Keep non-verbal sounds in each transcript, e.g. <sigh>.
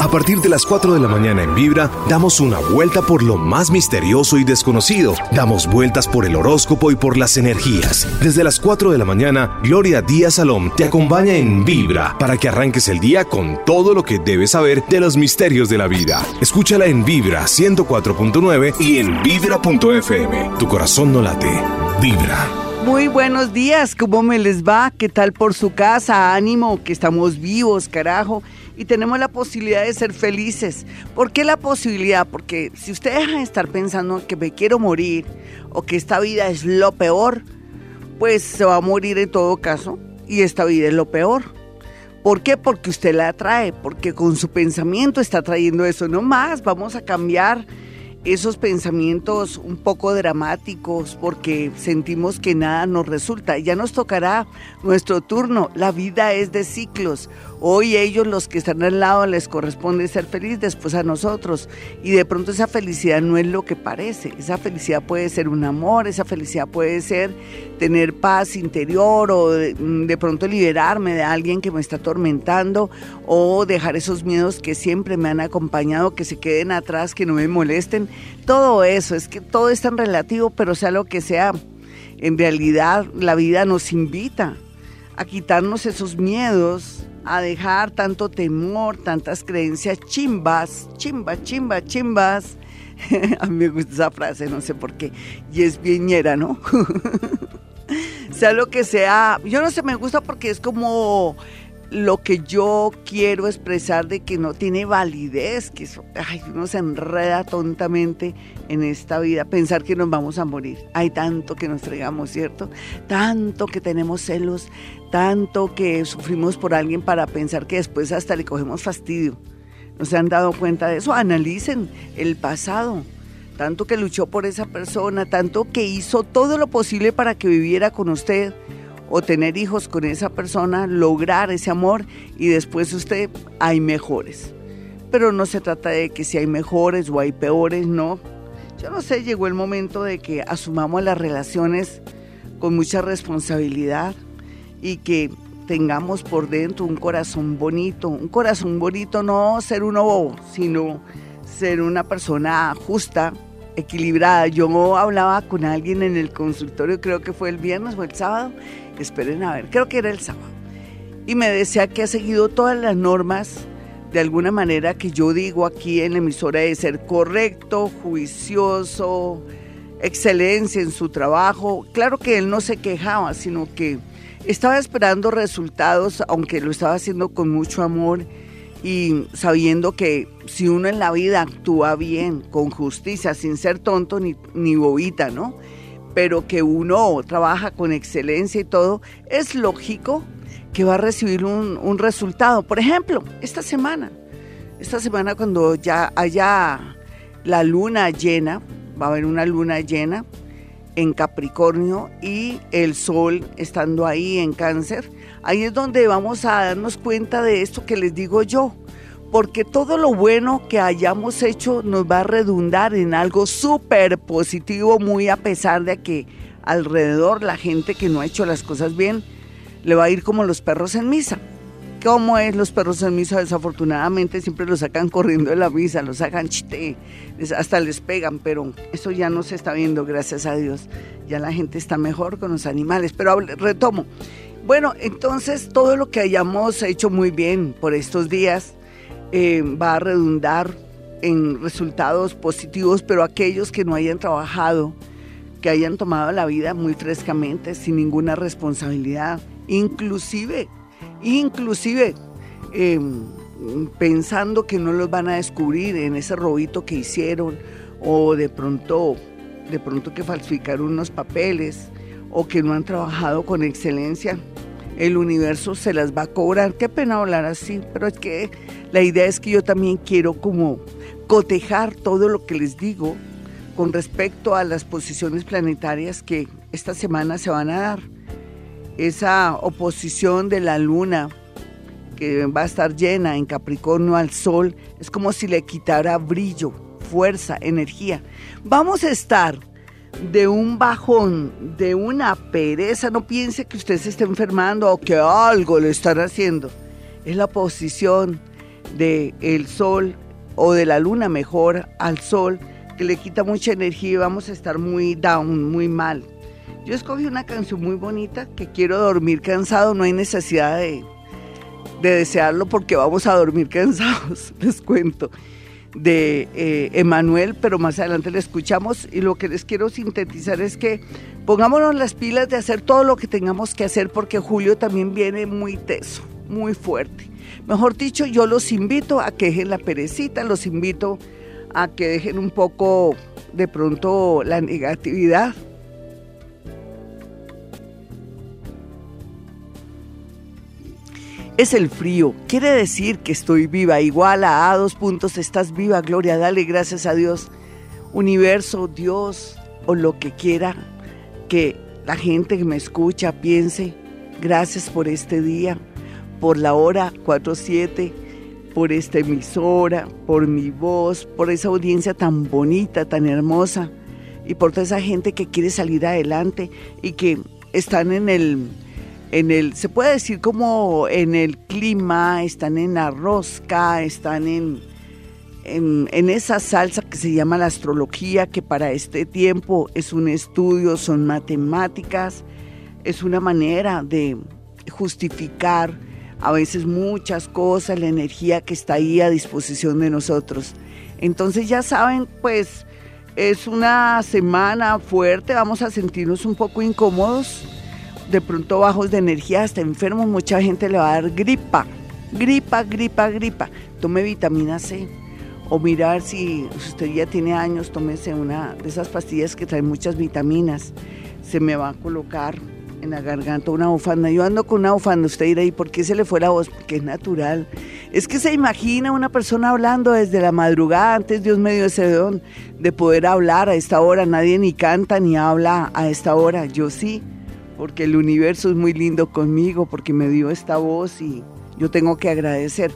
A partir de las 4 de la mañana en Vibra, damos una vuelta por lo más misterioso y desconocido. Damos vueltas por el horóscopo y por las energías. Desde las 4 de la mañana, Gloria Díaz Salom te acompaña en Vibra para que arranques el día con todo lo que debes saber de los misterios de la vida. Escúchala en Vibra 104.9 y en Vibra.fm. Tu corazón no late. Vibra. Muy buenos días, ¿cómo me les va? ¿Qué tal por su casa? Ánimo, que estamos vivos, carajo y tenemos la posibilidad de ser felices. ¿Por qué la posibilidad? Porque si usted deja de estar pensando que me quiero morir o que esta vida es lo peor, pues se va a morir en todo caso y esta vida es lo peor. ¿Por qué? Porque usted la atrae, porque con su pensamiento está trayendo eso. No más, vamos a cambiar esos pensamientos un poco dramáticos porque sentimos que nada nos resulta. Ya nos tocará nuestro turno. La vida es de ciclos. Hoy ellos, los que están al lado, les corresponde ser feliz, después a nosotros. Y de pronto esa felicidad no es lo que parece. Esa felicidad puede ser un amor, esa felicidad puede ser tener paz interior o de, pronto liberarme de alguien que me está atormentando o dejar esos miedos que siempre me han acompañado, que se queden atrás, que no me molesten. Todo eso, es que todo es tan relativo, pero sea lo que sea, en realidad la vida nos invita a quitarnos esos miedos a dejar tanto temor, tantas creencias chimbas, chimba, chimba, chimbas. <laughs> a mí me gusta esa frase, no sé por qué. Y es ñera, ¿no? <laughs> sea lo que sea. Yo no sé, me gusta porque es como lo que yo quiero expresar de que no tiene validez, que ay, uno se enreda tontamente en esta vida, pensar que nos vamos a morir. Hay tanto que nos fregamos, ¿cierto? Tanto que tenemos celos, tanto que sufrimos por alguien para pensar que después hasta le cogemos fastidio. ¿No se han dado cuenta de eso? Analicen el pasado. Tanto que luchó por esa persona, tanto que hizo todo lo posible para que viviera con usted o tener hijos con esa persona, lograr ese amor y después usted hay mejores. Pero no se trata de que si hay mejores o hay peores, no. Yo no sé, llegó el momento de que asumamos las relaciones con mucha responsabilidad y que tengamos por dentro un corazón bonito. Un corazón bonito no ser uno bobo, sino ser una persona justa, equilibrada. Yo hablaba con alguien en el consultorio, creo que fue el viernes o el sábado, esperen a ver, creo que era el sábado, y me decía que ha seguido todas las normas de alguna manera que yo digo aquí en la emisora de ser correcto, juicioso, excelencia en su trabajo. Claro que él no se quejaba, sino que estaba esperando resultados, aunque lo estaba haciendo con mucho amor y sabiendo que si uno en la vida actúa bien, con justicia, sin ser tonto ni, ni bobita, ¿no? Pero que uno trabaja con excelencia y todo, es lógico que va a recibir un, resultado. Por ejemplo, esta semana, esta semana cuando ya haya la luna llena, va a haber una luna llena en Capricornio y el sol estando ahí en cáncer, ahí es donde vamos a darnos cuenta de esto que les digo yo porque todo lo bueno que hayamos hecho nos va a redundar en algo súper positivo, muy a pesar de que alrededor la gente que no ha hecho las cosas bien le va a ir como los perros en misa. ¿Cómo es los perros en misa? Desafortunadamente siempre los sacan <laughs> corriendo de la misa, los sacan chiste, hasta les pegan, pero eso ya no se está viendo, gracias a Dios. Ya la gente está mejor con los animales, pero retomo. Bueno, entonces todo lo que hayamos hecho muy bien por estos días, eh, va a redundar en resultados positivos, pero aquellos que no hayan trabajado, que hayan tomado la vida muy frescamente, sin ninguna responsabilidad, inclusive, inclusive em, pensando que no los van a descubrir en ese robito que hicieron o de pronto, de pronto que falsificaron unos papeles o que no han trabajado con excelencia, el universo se las va a cobrar. Qué pena hablar así, pero es que la idea es que yo también quiero como cotejar todo lo que les digo con respecto a las posiciones planetarias que esta semana se van a dar. Esa oposición de la luna que va a estar llena en Capricornio al Sol es como si le quitara brillo, fuerza, energía. Vamos a estar de un bajón, de una pereza, no piense que usted se está enfermando o que algo le están haciendo. Es la posición de el sol o de la luna mejor al sol, que le quita mucha energía y vamos a estar muy down, muy mal. Yo escogí una canción muy bonita que quiero dormir cansado, no hay necesidad de, de desearlo porque vamos a dormir <laughs> cansados, les cuento de eh, Emanuel, pero más adelante le escuchamos y lo que les quiero sintetizar es que pongámonos las pilas de hacer todo lo que tengamos que hacer porque julio también viene muy teso, muy fuerte. Mejor dicho, yo los invito a que dejen la perecita, los invito a que dejen un poco de pronto la negatividad, es el frío. Quiere decir que estoy viva. Igual a A dos puntos, estás viva. Gloria, dale gracias a Dios. Universo, Dios o lo que quiera que la gente que me escucha piense. Gracias por este día, por la hora 47, por esta emisora, por mi voz, por esa audiencia tan bonita, tan hermosa y por toda esa gente que quiere salir adelante y que están en el en el, se puede decir como en el clima, están en la rosca, están en, en, esa salsa que se llama la astrología, que para este tiempo es un estudio, son matemáticas, es una manera de justificar a veces muchas cosas, la energía que está ahí a disposición de nosotros. Entonces ya saben, pues es una semana fuerte, vamos a sentirnos un poco incómodos de pronto bajos de energía, hasta enfermos, mucha gente le va a dar gripa, gripa, gripa, gripa. Tome vitamina C. O mirar si usted ya tiene años, tómese una de esas pastillas que traen muchas vitaminas. Se me va a colocar en la garganta una bufanda. Yo ando con una bufanda, usted dirá, ¿y por qué se le fue la voz? Porque es natural. Es que se imagina una persona hablando desde la madrugada, antes Dios me dio ese don de poder hablar a esta hora. Nadie ni canta ni habla a esta hora. Yo sí porque el universo es muy lindo conmigo, porque me dio esta voz y yo tengo que agradecer.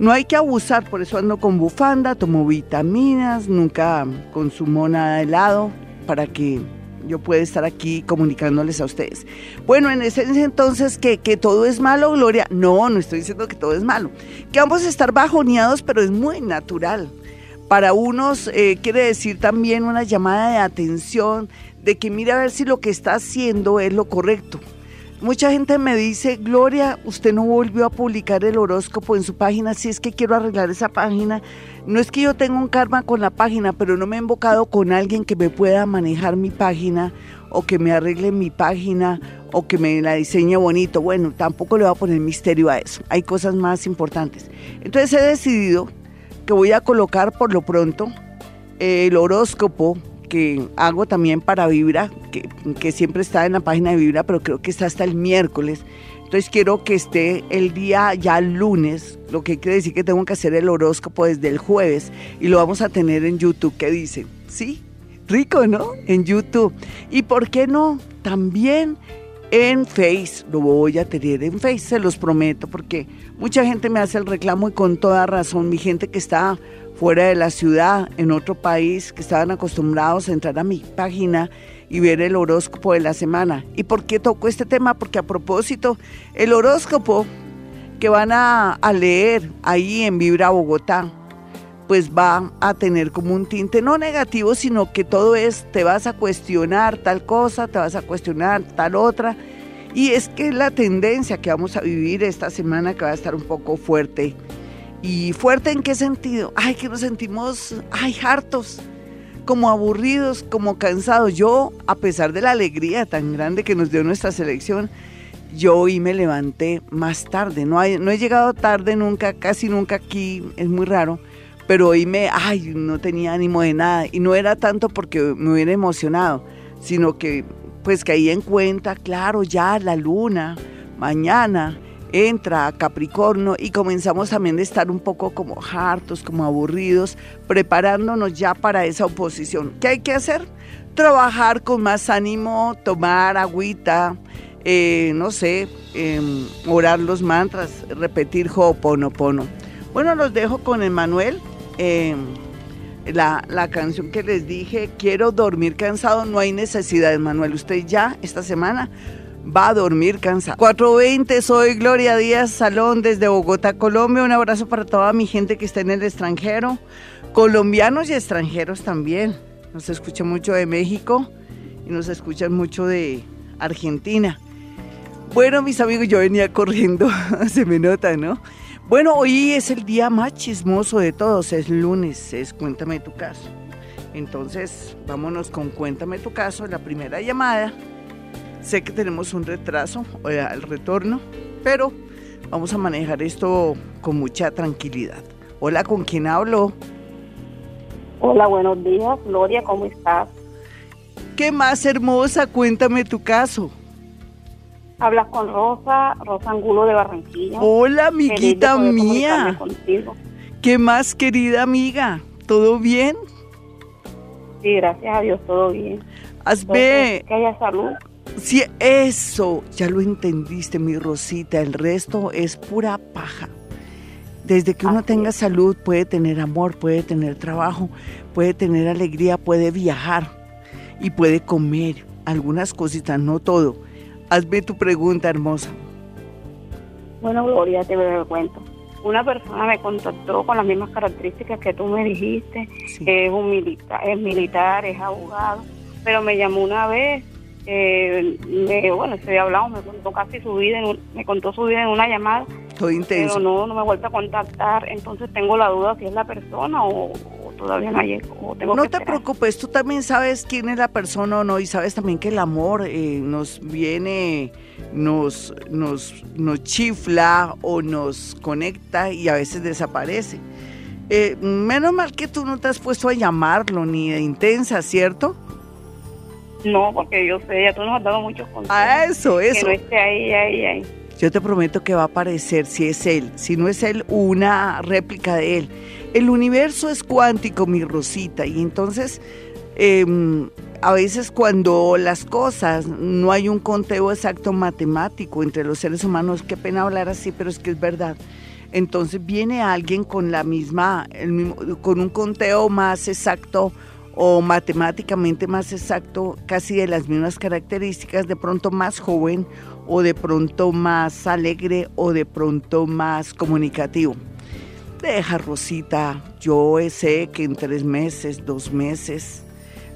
No hay que abusar, por eso ando con bufanda, tomo vitaminas, nunca consumo nada de helado para que yo pueda estar aquí comunicándoles a ustedes. Bueno, en esencia entonces que, que todo es malo, Gloria. No, no estoy diciendo que todo es malo. Que vamos a estar bajoneados, pero es muy natural. Para unos eh, quiere decir también una llamada de atención, de que mire a ver si lo que está haciendo es lo correcto. Mucha gente me dice, Gloria, usted no volvió a publicar el horóscopo en su página, si es que quiero arreglar esa página. No es que yo tenga un karma con la página, pero no me he invocado con alguien que me pueda manejar mi página o que me arregle mi página o que me la diseñe bonito. Bueno, tampoco le voy a poner misterio a eso. Hay cosas más importantes. Entonces he decidido que voy a colocar por lo pronto el horóscopo que hago también para Vibra, que, siempre está en la página de Vibra, pero creo que está hasta el miércoles. Entonces quiero que esté el día ya lunes, lo que quiere decir que tengo que hacer el horóscopo desde el jueves y lo vamos a tener en YouTube. ¿Qué dicen? Sí, rico, ¿no? En YouTube. ¿Y por qué no? También en Face, lo voy a tener en Face, se los prometo, porque mucha gente me hace el reclamo y con toda razón, mi gente que está fuera de la ciudad, en otro país, que estaban acostumbrados a entrar a mi página y ver el horóscopo de la semana. ¿Y por qué toco este tema? Porque a propósito, el horóscopo que van a, leer ahí en Vibra Bogotá, pues va a tener como un tinte no negativo, sino que todo es, te vas a cuestionar tal cosa, te vas a cuestionar tal otra. Y es que la tendencia que vamos a vivir esta semana que va a estar un poco fuerte ¿Y fuerte en qué sentido? Ay, que nos sentimos, ay, hartos, como aburridos, como cansados. Yo, a pesar de la alegría tan grande que nos dio nuestra selección, yo hoy me levanté más tarde. No, no he llegado tarde nunca, casi nunca aquí, es muy raro. Pero hoy me, ay, no tenía ánimo de nada. Y no era tanto porque me hubiera emocionado, sino que pues caí en cuenta, claro, ya la luna, mañana entra a Capricornio y comenzamos también a estar un poco como hartos, como aburridos, preparándonos ya para esa oposición. ¿Qué hay que hacer? Trabajar con más ánimo, tomar agüita, eh, no sé, em, orar los mantras, repetir Ho'oponopono. Bueno, los dejo con Emanuel. Em, la, la, canción que les dije, quiero dormir cansado, no hay necesidad, Emanuel. Usted ya esta semana va a dormir cansado. 420, soy Gloria Díaz Salón desde Bogotá, Colombia. Un abrazo para toda mi gente que está en el extranjero, colombianos y extranjeros también. Nos escucha mucho de México y nos escuchan mucho de Argentina. Bueno, mis amigos, yo venía corriendo, <laughs> se me nota, ¿no? Bueno, hoy es el día más chismoso de todos, es lunes, es Cuéntame tu caso. Entonces, vámonos con Cuéntame tu caso, la primera llamada. Sé que tenemos un retraso al retorno, pero vamos a manejar esto con mucha tranquilidad. Hola, ¿con quién hablo? Hola, buenos días, Gloria, ¿cómo estás? ¿Qué más hermosa? Cuéntame tu caso. Hablas con Rosa, Rosa Angulo de Barranquilla. Hola, amiguita mía. ¿Qué más, querida amiga? ¿Todo bien? Sí, gracias a Dios, todo bien. Hazme... Que haya salud. Sí, eso, ya lo entendiste, mi Rosita. El resto es pura paja. Desde que uno tenga salud, puede tener amor, puede tener trabajo, puede tener alegría, puede viajar y puede comer algunas cositas, no todo. Hazme tu pregunta, hermosa. Bueno, Gloria, te voy a cuento. Una persona me contactó con las mismas características que tú me dijiste. Es un militar, es militar, es abogado, pero me llamó una vez eh, me, bueno, se hablado, me contó casi su vida, en me contó su vida en una llamada. Estoy intenso. Pero no, no me ha vuelto a contactar, entonces tengo la duda si es la persona o, todavía no llegó. no te preocupes, tú también sabes quién es la persona o no, y sabes también que el amor eh, nos viene, nos, nos, nos chifla o nos conecta y a veces desaparece. Eh, menos mal que tú no te has puesto a llamarlo ni de intensa, ¿cierto? No, porque yo sé, ya tú nos has dado muchos consejos. Ah, eso, eso. Que no esté ahí, ahí, ahí. Yo te prometo que va a aparecer si es él. Si no es él, una réplica de él. El universo es cuántico, mi Rosita, y entonces em, a veces cuando las cosas no hay un conteo exacto matemático entre los seres humanos, qué pena hablar así, pero es que es verdad. Entonces viene alguien con la misma, el mismo, con un conteo más exacto o matemáticamente más exacto, casi de las mismas características, de pronto más joven o de pronto más alegre o de pronto más comunicativo. Deja, Rosita, yo sé que en tres meses, dos meses,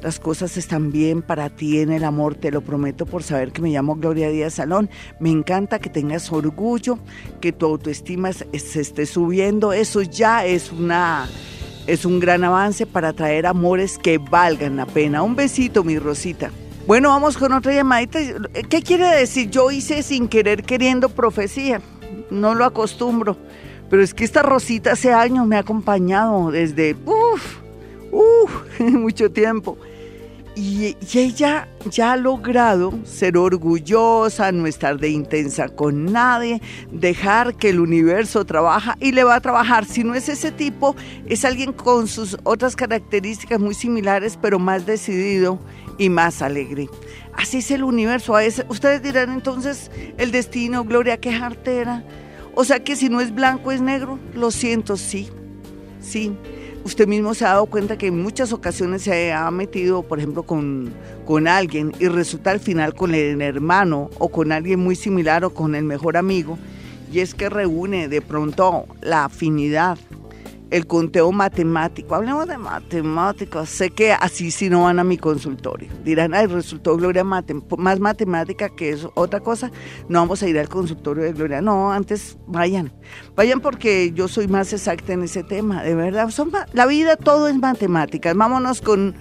las cosas están bien para ti en el amor, te lo prometo por saber que me llamo Gloria Díaz Salón. Me encanta que tengas orgullo, que tu autoestima se esté subiendo, eso ya es una es un gran avance para traer amores que valgan la pena. Un besito, mi Rosita. Bueno, vamos con otra llamadita. ¿Qué quiere decir? Yo hice sin querer queriendo profecía. No lo acostumbro. Pero es que esta Rosita hace años me ha acompañado desde, uff, uff, <laughs> mucho tiempo. Y, ella ya ha logrado ser orgullosa, no estar de intensa con nadie, dejar que el universo trabaja y le va a trabajar. Si no es ese tipo, es alguien con sus otras características muy similares, pero más decidido y más alegre. Así es el universo. A ustedes dirán entonces, el destino, Gloria, qué jartera. O sea que si no es blanco, es negro. Lo siento, sí, sí usted mismo se ha dado cuenta que en muchas ocasiones se ha metido, por ejemplo, con, con alguien y resulta al final con el hermano o con alguien muy similar o con el mejor amigo, y es que reúne de pronto la afinidad el conteo matemático. Hablemos de matemáticas. Sé que así si no van a mi consultorio. Dirán, ay, resultó Gloria más matemática que es otra cosa. No vamos a ir al consultorio de Gloria. No, antes vayan. Vayan porque yo soy más exacta en ese tema, de verdad. Son, la vida todo es matemáticas. Vámonos con,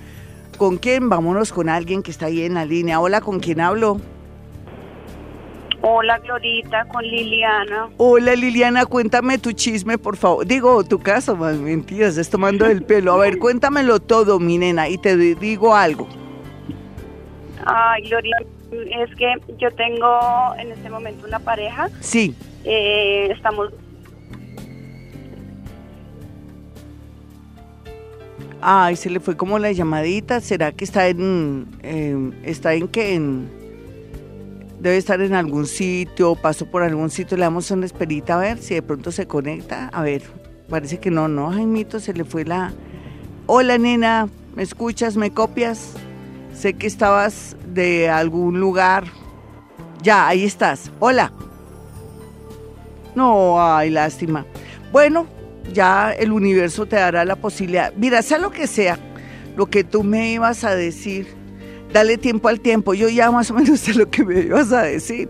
¿con quién? Vámonos con alguien que está ahí en la línea. Hola, ¿con quién hablo? Hola, Glorita, con Liliana. Hola, Liliana, cuéntame tu chisme, por favor. Digo, tu caso, más mentiras, estás tomando el pelo. A ver, <laughs> cuéntamelo todo, mi nena, y te digo algo. Ay, Glorita, es que yo tengo en este momento una pareja. Sí. Eh, estamos... Ay, se le fue como la llamadita. ¿Será que está en... Eh, ¿Está en qué? En debe estar en algún sitio, pasó por algún sitio, le damos una esperita a ver si de pronto se conecta. A ver, parece que no, no, Jaimito, se le fue la... Hola nena, ¿me escuchas? ¿Me copias? Sé que estabas de algún lugar Ya, ahí estás. Hola. No, ay, lástima. Bueno, ya el universo te dará la posibilidad. Mira, sea lo que sea, lo que tú me ibas a decir, dale tiempo al tiempo. Yo ya más o menos <laughs> sé lo que me ibas a decir.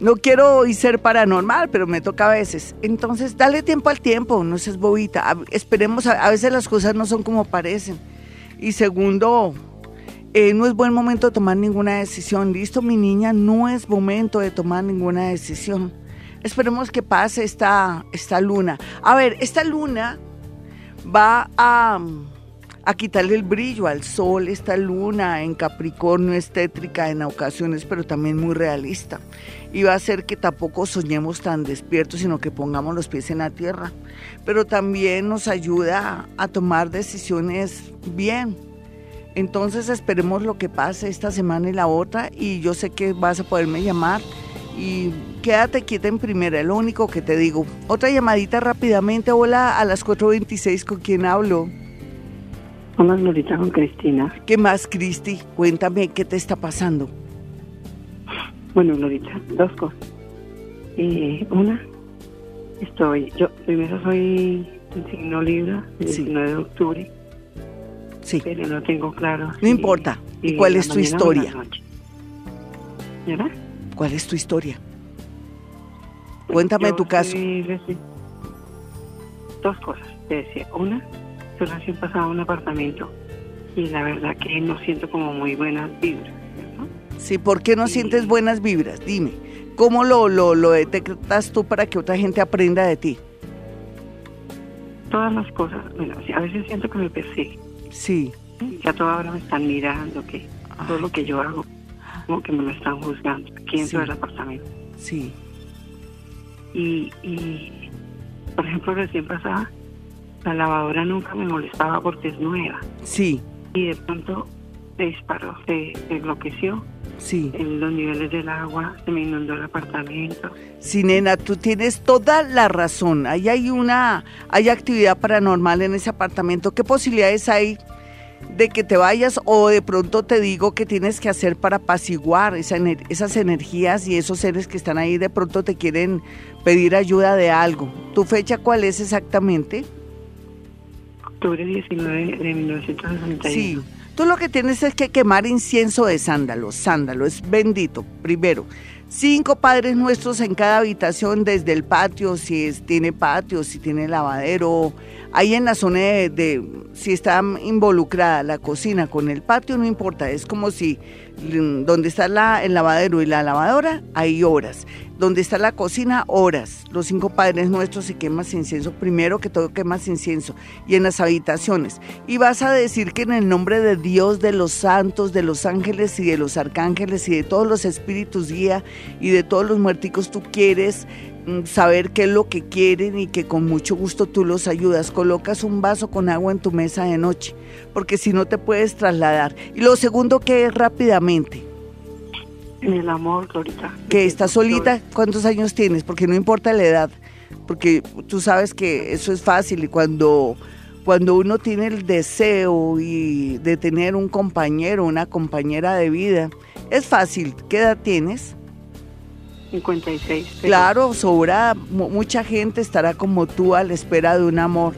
No quiero hoy ser paranormal, pero me toca a veces. Entonces, dale tiempo al tiempo, no seas bobita. esperemos, a, veces las cosas no son como parecen. Y segundo, eh, no es buen momento de tomar ninguna decisión. Listo, mi niña, no es momento de tomar ninguna decisión. Esperemos que pase esta, esta luna. A ver, esta luna va a, a quitarle el brillo al sol. Esta luna en Capricornio es tétrica en ocasiones, pero también muy realista. Y va a hacer que tampoco soñemos tan despiertos, sino que pongamos los pies en la tierra. Pero también nos ayuda a tomar decisiones bien. Entonces esperemos lo que pase esta semana y la otra. Y yo sé que vas a poderme llamar y quédate quieta en primera, lo único que te digo. Otra llamadita rápidamente, hola a las 4.26, ¿con quién hablo? Hola, Glorita, con Cristina. ¿Qué más, Cristi? Cuéntame, ¿qué te está pasando? Bueno, Glorita, dos cosas. Eh, una, estoy, yo primero soy un signo Libra, el 19 de octubre. Sí. Pero no tengo claro. No importa. ¿Y cuál es tu historia? ¿Verdad? ¿Cuál es tu historia? Cuéntame tu caso. Dos cosas, te decía. Una, yo recién pasaba un apartamento y la verdad que no siento como muy buenas vibras. Sí, ¿por qué no sientes buenas vibras? Dime, ¿cómo lo, lo, lo detectas tú para que otra gente aprenda de ti? Todas las cosas, bueno, a veces siento que me persigue. Sí. Ya toda hora me están mirando, que todo lo que yo hago como que me lo están juzgando aquí dentro del apartamento. Sí. Y, y, por ejemplo, recién pasada, la lavadora nunca me molestaba porque es nueva. Sí. Y de pronto se disparó, se, enloqueció. Sí. En los niveles del agua, se me inundó el apartamento. Sí, nena, tú tienes toda la razón. Ahí hay una, hay actividad paranormal en ese apartamento. ¿Qué posibilidades hay de que te vayas o de pronto te digo que tienes que hacer para apaciguar esas energías y esos seres que están ahí de pronto te quieren pedir ayuda de algo. ¿Tu fecha cuál es exactamente? Octubre 19 de 1961. Sí. Tú lo que tienes es que quemar incienso de sándalo. Sándalo es bendito, primero. Cinco padres nuestros en cada habitación, desde el patio, si es, tiene patio, si tiene lavadero, Ahí en la zona de, si está involucrada la cocina con el patio, no importa, es como si donde está la, el lavadero y la lavadora, hay horas. Donde está la cocina, horas. Los cinco padres nuestros se quemas incienso, primero que todo quemas incienso, y en las habitaciones. Y vas a decir que en el nombre de Dios, de los santos, de los ángeles y de los arcángeles y de todos los espíritus guía y de todos los muerticos, tú quieres Mm, saber qué es lo que quieren y que con mucho gusto tú los ayudas. Colocas un vaso con agua en tu mesa de noche, porque si no te puedes trasladar. Y lo segundo que es rápidamente. En el amor, Glorita. Que estás solita, ¿cuántos años tienes? Porque no importa la edad, porque tú sabes que eso es fácil y cuando, cuando uno tiene el deseo y de tener un compañero, una compañera de vida, es fácil. ¿Qué edad tienes? 56. Claro, sobra, mucha gente estará como tú a la espera de un amor.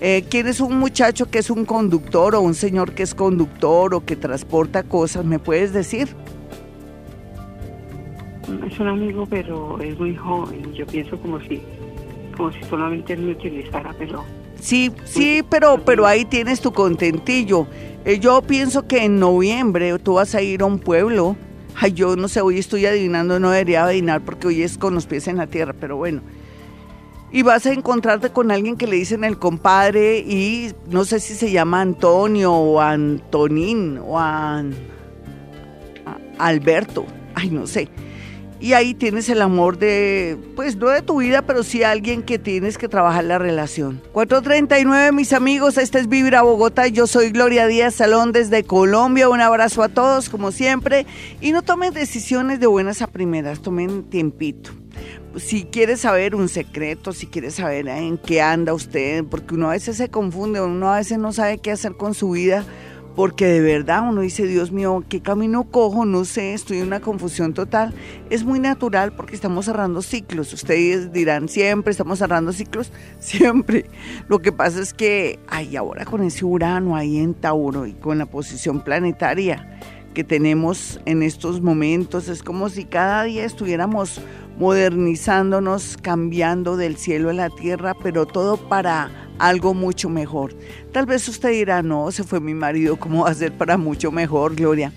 Eh, ¿Quieres un muchacho que es un conductor o un señor que es conductor o que transporta cosas? ¿Me puedes decir? Es un amigo, pero es muy joven. Yo pienso como si, como si solamente él me utilizara, pero... Sí, sí, pero, pero ahí tienes tu contentillo. Eh, yo pienso que en noviembre tú vas a ir a un pueblo Ay, yo no sé, hoy estoy adivinando, no debería adivinar porque hoy es con los pies en la tierra, pero bueno. Y vas a encontrarte con alguien que le dicen el compadre y no sé si se llama Antonio o Antonín o Alberto, ay, no sé y ahí tienes el amor de, pues no de tu vida, pero sí alguien que tienes que trabajar la relación. 439, mis amigos, este es Vibra Bogotá, yo soy Gloria Díaz Salón desde Colombia, un abrazo a todos como siempre y no tomen decisiones de buenas a primeras, tomen tiempito. Si quieres saber un secreto, si quieres saber en qué anda usted, porque uno a veces se confunde, uno a veces no sabe qué hacer con su vida, porque de verdad uno dice, Dios mío, ¿qué camino cojo? No sé, estoy en una confusión total. Es muy natural porque estamos cerrando ciclos. Ustedes dirán, siempre estamos cerrando ciclos, <laughs> siempre. Lo que pasa es que, ay, ahora con ese Urano ahí en Tauro y con la posición planetaria que tenemos en estos momentos, es como si cada día estuviéramos modernizándonos, cambiando del cielo a la tierra, pero todo para algo mucho mejor. Tal vez usted dirá, no, se fue mi marido, ¿cómo va a ser para mucho mejor, Gloria?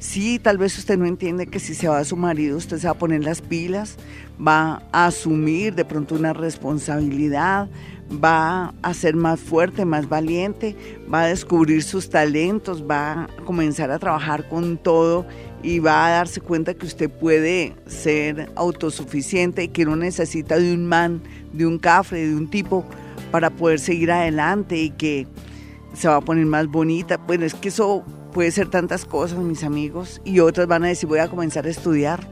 Sí, tal vez usted no entiende que si se va a su marido, usted se va a poner las pilas, va a asumir de pronto una responsabilidad, va a ser más fuerte, más valiente, va a descubrir sus talentos, va a comenzar a trabajar con todo y va a darse cuenta que usted puede ser autosuficiente que no necesita de un man, de un cafre, de un tipo para poder seguir adelante y que se va a poner más bonita. Bueno, es que eso puede ser tantas cosas, mis amigos, y otras van a decir, voy a comenzar a estudiar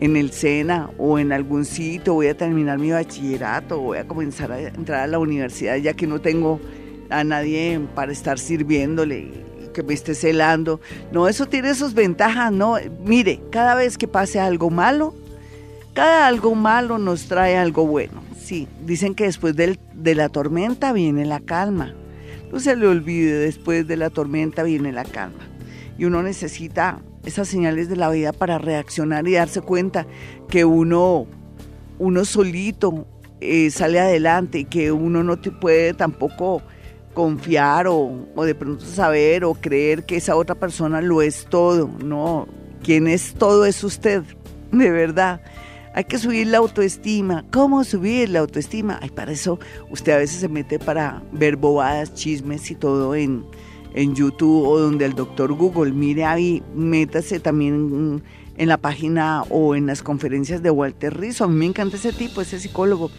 en el SENA o en algún sitio, voy a terminar mi bachillerato, voy a comenzar a entrar a la universidad ya que no tengo a nadie para estar sirviéndole que me esté celando. No, eso tiene sus ventajas, no. Mire, cada vez que pase algo malo, cada algo malo nos trae algo bueno. Sí, dicen que después de la tormenta viene la calma. No se le olvide, después de la tormenta viene la calma. Y uno necesita esas señales de la vida para reaccionar y darse cuenta que uno, uno solito eh, sale adelante y que uno no te puede tampoco confiar o, o, de pronto saber o creer que esa otra persona lo es todo. No, quien es todo es usted, <laughs> de verdad. Hay que subir la autoestima. ¿Cómo subir la autoestima? Ay, para eso usted a veces se mete para ver bobadas, chismes y todo en, en YouTube o donde el doctor Google. Mire ahí, métase también en la página o en las conferencias de Walter Rizzo. A mí me encanta ese tipo, ese psicólogo.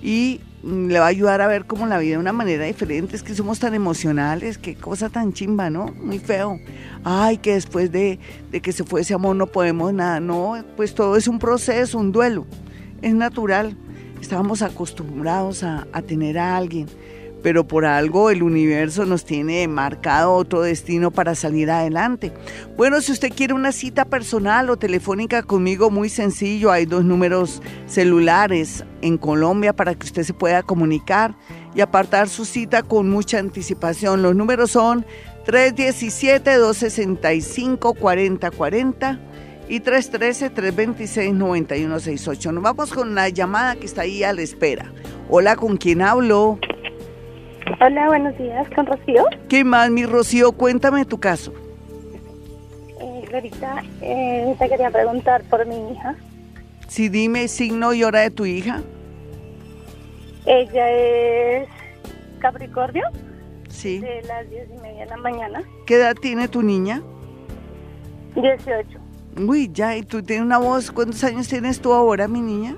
Y le va a ayudar a ver como la vida de una manera diferente. Es que somos tan emocionales, qué cosa tan chimba, ¿no? Muy feo. Ay, que después de, de que se fue ese amor no podemos nada. No, pues todo es un proceso, un duelo. Es natural. Estábamos acostumbrados a, a tener a alguien pero por algo el universo nos tiene marcado otro destino para salir adelante. Bueno, si usted quiere una cita personal o telefónica conmigo, muy sencillo, hay dos números celulares en Colombia para que usted se pueda comunicar y apartar su cita con mucha anticipación. Los números son 317-265-4040 y 313-326-9168. Nos vamos con la llamada que está ahí a la espera. Hola, ¿con quién hablo? Hola, buenos días, ¿con Rocío? ¿Qué más, mi Rocío? Cuéntame tu caso. Eh, Clarita, eh, te quería preguntar por mi hija. Sí, dime signo y hora de tu hija. Ella es Capricornio. Sí. De las diez y media de la mañana. ¿Qué edad tiene tu niña? 18. Uy, ya, y tú tienes una voz. ¿Cuántos años tienes tú ahora, mi niña?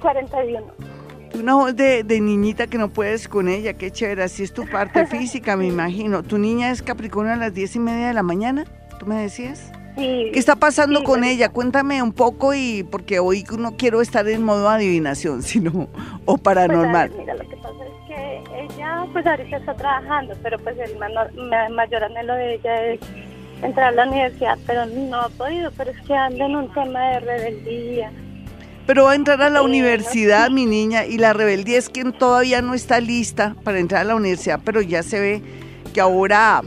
41. Una voz de, niñita que no puedes con ella, qué chévere, así es tu parte <laughs> física, me imagino. ¿Tu niña es Capricornio a las diez y media de la mañana? ¿Tú me decías? Sí. ¿Qué está pasando con ella? Cuéntame un poco y porque hoy no quiero estar en modo adivinación, <laughs> sino o paranormal. Pues, mira, lo que pasa es que ella pues ahorita está trabajando, pero pues el mayor anhelo de ella es entrar a la universidad, pero no ha podido, pero es que anda en un tema de rebeldía pero va a entrar a la universidad, mi niña, y la rebeldía es que todavía no está lista para entrar a la universidad, pero ya se ve que ahora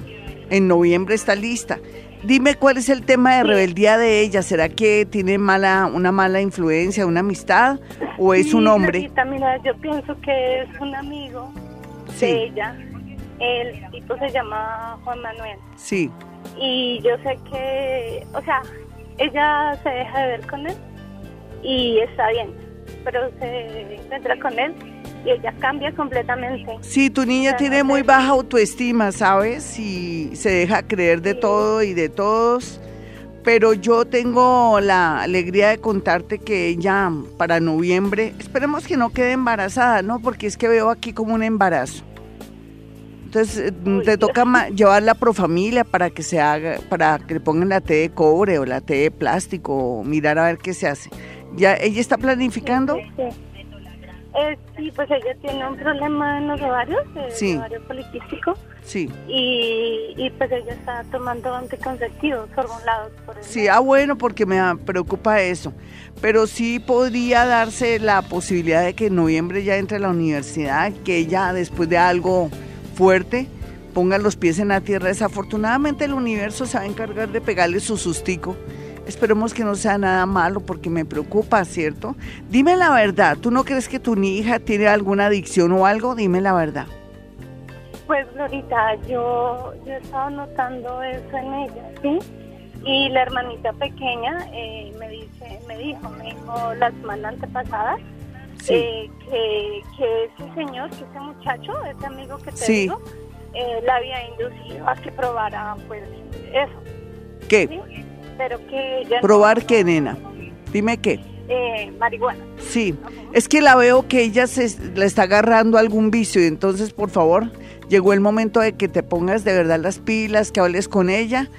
en noviembre está lista. Dime cuál es el tema de rebeldía de ella. ¿Será que tiene mala, una mala influencia, una amistad o es un hombre? mira, yo pienso que es un amigo de ella. El tipo se llama Juan Manuel. Sí. Y yo sé que, o sea, ella se deja de ver con él y está bien, pero se encuentra con él y ella cambia completamente. Sí, tu niña tiene muy baja autoestima, ¿sabes? Y se deja creer de todo y de todos. Pero yo tengo la alegría de contarte que ella para noviembre, esperemos que no quede embarazada, ¿no? Porque es que veo aquí como un embarazo. Entonces eh, te toca llevar la profamilia para que se haga, para que le pongan la T de cobre o la T de plástico, o mirar a ver qué se hace. ¿Ya ella está planificando? Eh, sí, pues ella tiene un problema en los ovarios, el ovario poliquístico. Sí. Y, y, pues ella está tomando anticonceptivos hormonados por el Sí, ah, bueno, porque me preocupa eso. Pero sí podría darse la posibilidad de que en noviembre ya entre a la universidad, que ella después de algo fuerte ponga los pies en la tierra. Desafortunadamente el universo se va a encargar de pegarle su sustico Esperemos que no sea nada malo porque me preocupa, ¿cierto? Dime la verdad, ¿tú no crees que tu hija tiene alguna adicción o algo? Dime la verdad. Pues Glorita, yo, yo he estado notando eso en ella, ¿sí? Y la hermanita pequeña eh, me dice, me dijo, me dijo la semana antepasada eh, que, que, ese señor, que ese muchacho, ese amigo que te digo, eh, la había inducido a que probara pues eso. ¿Qué? ¿sí? Pero que ella ¿Probar qué, nena? Dime qué. Eh, marihuana. Sí, es que la veo que ella se le está agarrando algún vicio y entonces, por favor, llegó el momento de que te pongas de verdad las pilas, que hables con ella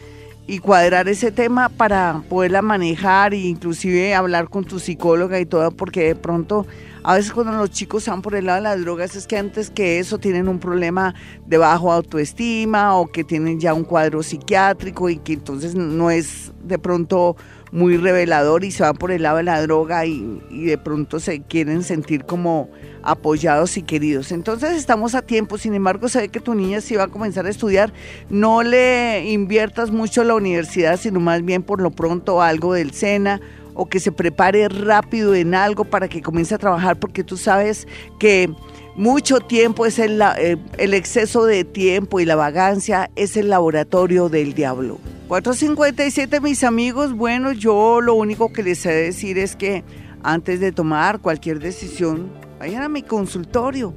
y cuadrar ese tema para poderla manejar e inclusive hablar con tu psicóloga y todo, porque de pronto a veces cuando los chicos van por el lado de las drogas es que antes que eso tienen un problema de bajo autoestima o que tienen ya un cuadro psiquiátrico y que entonces no es de pronto muy revelador y se van por el lado de la droga y, de pronto se quieren sentir como apoyados y queridos. Entonces estamos a tiempo, sin embargo se ve que tu niña si va a comenzar a estudiar, no le inviertas mucho la universidad, sino más bien por lo pronto algo del SENA o que se prepare rápido en algo para que comience a trabajar, porque tú sabes que mucho tiempo es el, eh, el exceso de tiempo y la vagancia es el laboratorio del diablo. 457 mis amigos, bueno, yo lo único que les sé decir es que antes de tomar cualquier decisión, vayan a mi consultorio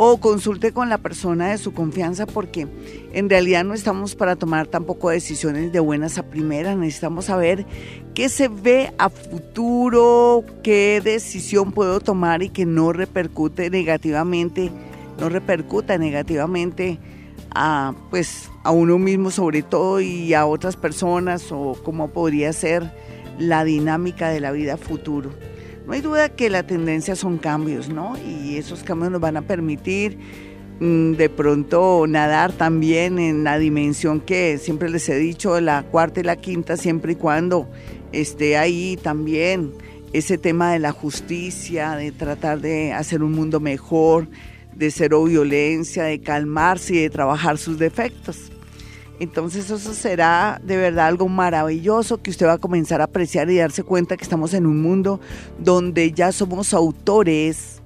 o consulte con la persona de su confianza porque en realidad no estamos para tomar tampoco decisiones de buenas a primeras, necesitamos saber qué se ve a futuro, qué decisión puedo tomar y que no repercute negativamente, no repercuta negativamente a pues a uno mismo sobre todo y a otras personas o cómo podría ser la dinámica de la vida futuro. No hay duda que la tendencia son cambios, ¿no? Y esos cambios nos van a permitir mm, de pronto nadar también en la dimensión que siempre les he dicho, la cuarta y la quinta, siempre y cuando esté ahí también ese tema de la justicia, de tratar de hacer un mundo mejor, de cero violencia, de calmarse y de trabajar sus defectos. Entonces eso será de verdad algo maravilloso que usted va a comenzar a apreciar y darse cuenta que estamos en un mundo donde ya somos autores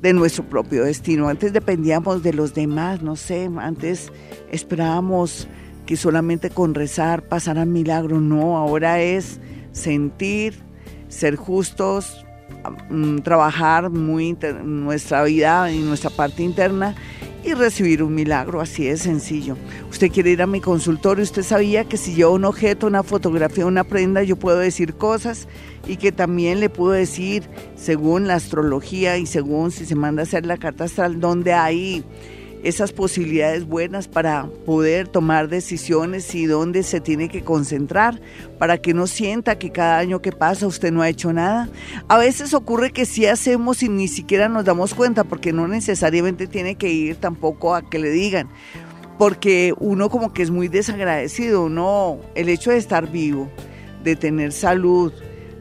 de nuestro propio destino. Antes dependíamos de los demás, no sé, antes esperábamos que solamente con rezar pasaran milagros. No, ahora es sentir, ser justos, trabajar muy nuestra vida y nuestra parte interna y recibir un milagro, así de sencillo. Usted quiere ir a mi consultorio, usted sabía que si yo un objeto, una fotografía, una prenda, yo puedo decir cosas y que también le puedo decir, según la astrología y según si se manda a hacer la carta astral, donde hay esas posibilidades buenas para poder tomar decisiones y dónde se tiene que concentrar para que no sienta que cada año que pasa usted no ha hecho nada. A veces ocurre que sí hacemos y ni siquiera nos damos cuenta porque no necesariamente tiene que ir tampoco a que le digan, porque uno como que es muy desagradecido, no, el hecho de estar vivo, de tener salud,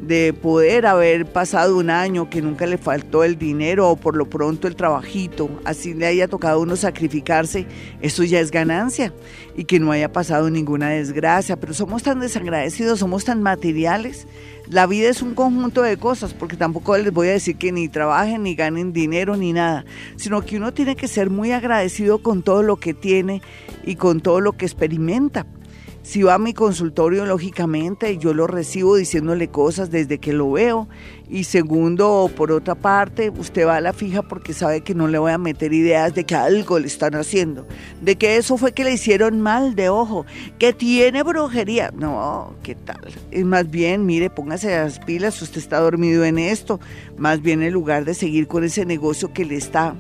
de poder haber pasado un año que nunca le faltó el dinero o por lo pronto el trabajito, así le haya tocado a uno sacrificarse, eso ya es ganancia y que no haya pasado ninguna desgracia, pero somos tan desagradecidos, somos tan materiales. La vida es un conjunto de cosas, porque tampoco les voy a decir que ni trabajen, ni ganen dinero, ni nada, sino que uno tiene que ser muy agradecido con todo lo que tiene y con todo lo que experimenta si va a mi consultorio, lógicamente, yo lo recibo diciéndole cosas desde que lo veo. Y segundo, por otra parte, usted va a la fija porque sabe que no le voy a meter ideas de que algo le están haciendo, de que eso fue que le hicieron mal de ojo, que tiene brujería. No, ¿qué tal? Es más bien, mire, póngase las pilas, usted está dormido en esto. Más bien, en lugar de seguir con ese negocio que le está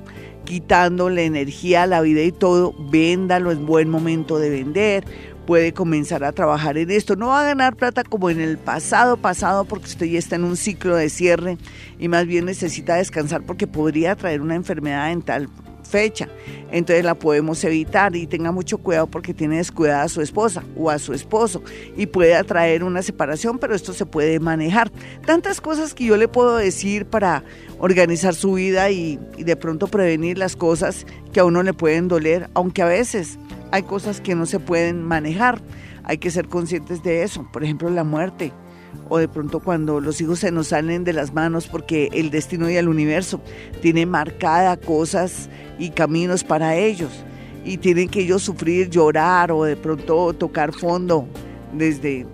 quitando la energía la vida y todo, véndalo, es buen momento de vender puede comenzar a trabajar en esto. No va a ganar plata como en el pasado pasado porque usted ya está en un ciclo de cierre y más bien necesita descansar porque podría traer una enfermedad dental fecha. Entonces la podemos evitar y tenga mucho cuidado porque tiene descuidada a su esposa o a su esposo y puede atraer una separación, pero esto se puede manejar. Tantas cosas que yo le puedo decir para organizar su vida y, y de pronto prevenir las cosas que a uno le pueden doler, aunque a veces hay cosas que no se pueden manejar. Hay que ser conscientes de eso. Por ejemplo, la muerte o de pronto cuando los hijos se nos salen de las manos porque el destino y el universo tiene marcada cosas y caminos para ellos y tienen que ellos sufrir, llorar o de pronto tocar fondo desde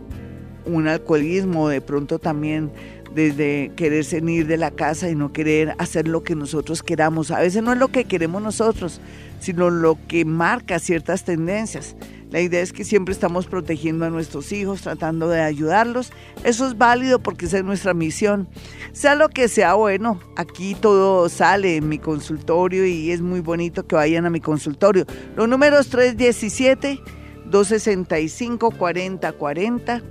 un alcoholismo, de pronto también desde quererse ir de la casa y no querer hacer lo que nosotros queramos. A veces no es lo que queremos nosotros, sino lo que marca ciertas tendencias. La idea es que siempre estamos protegiendo a nuestros hijos, tratando de ayudarlos. Eso es válido porque esa es nuestra misión. Sea lo que sea, bueno, aquí todo sale en mi consultorio y es muy bonito que vayan a mi consultorio. Los números 317-265-4040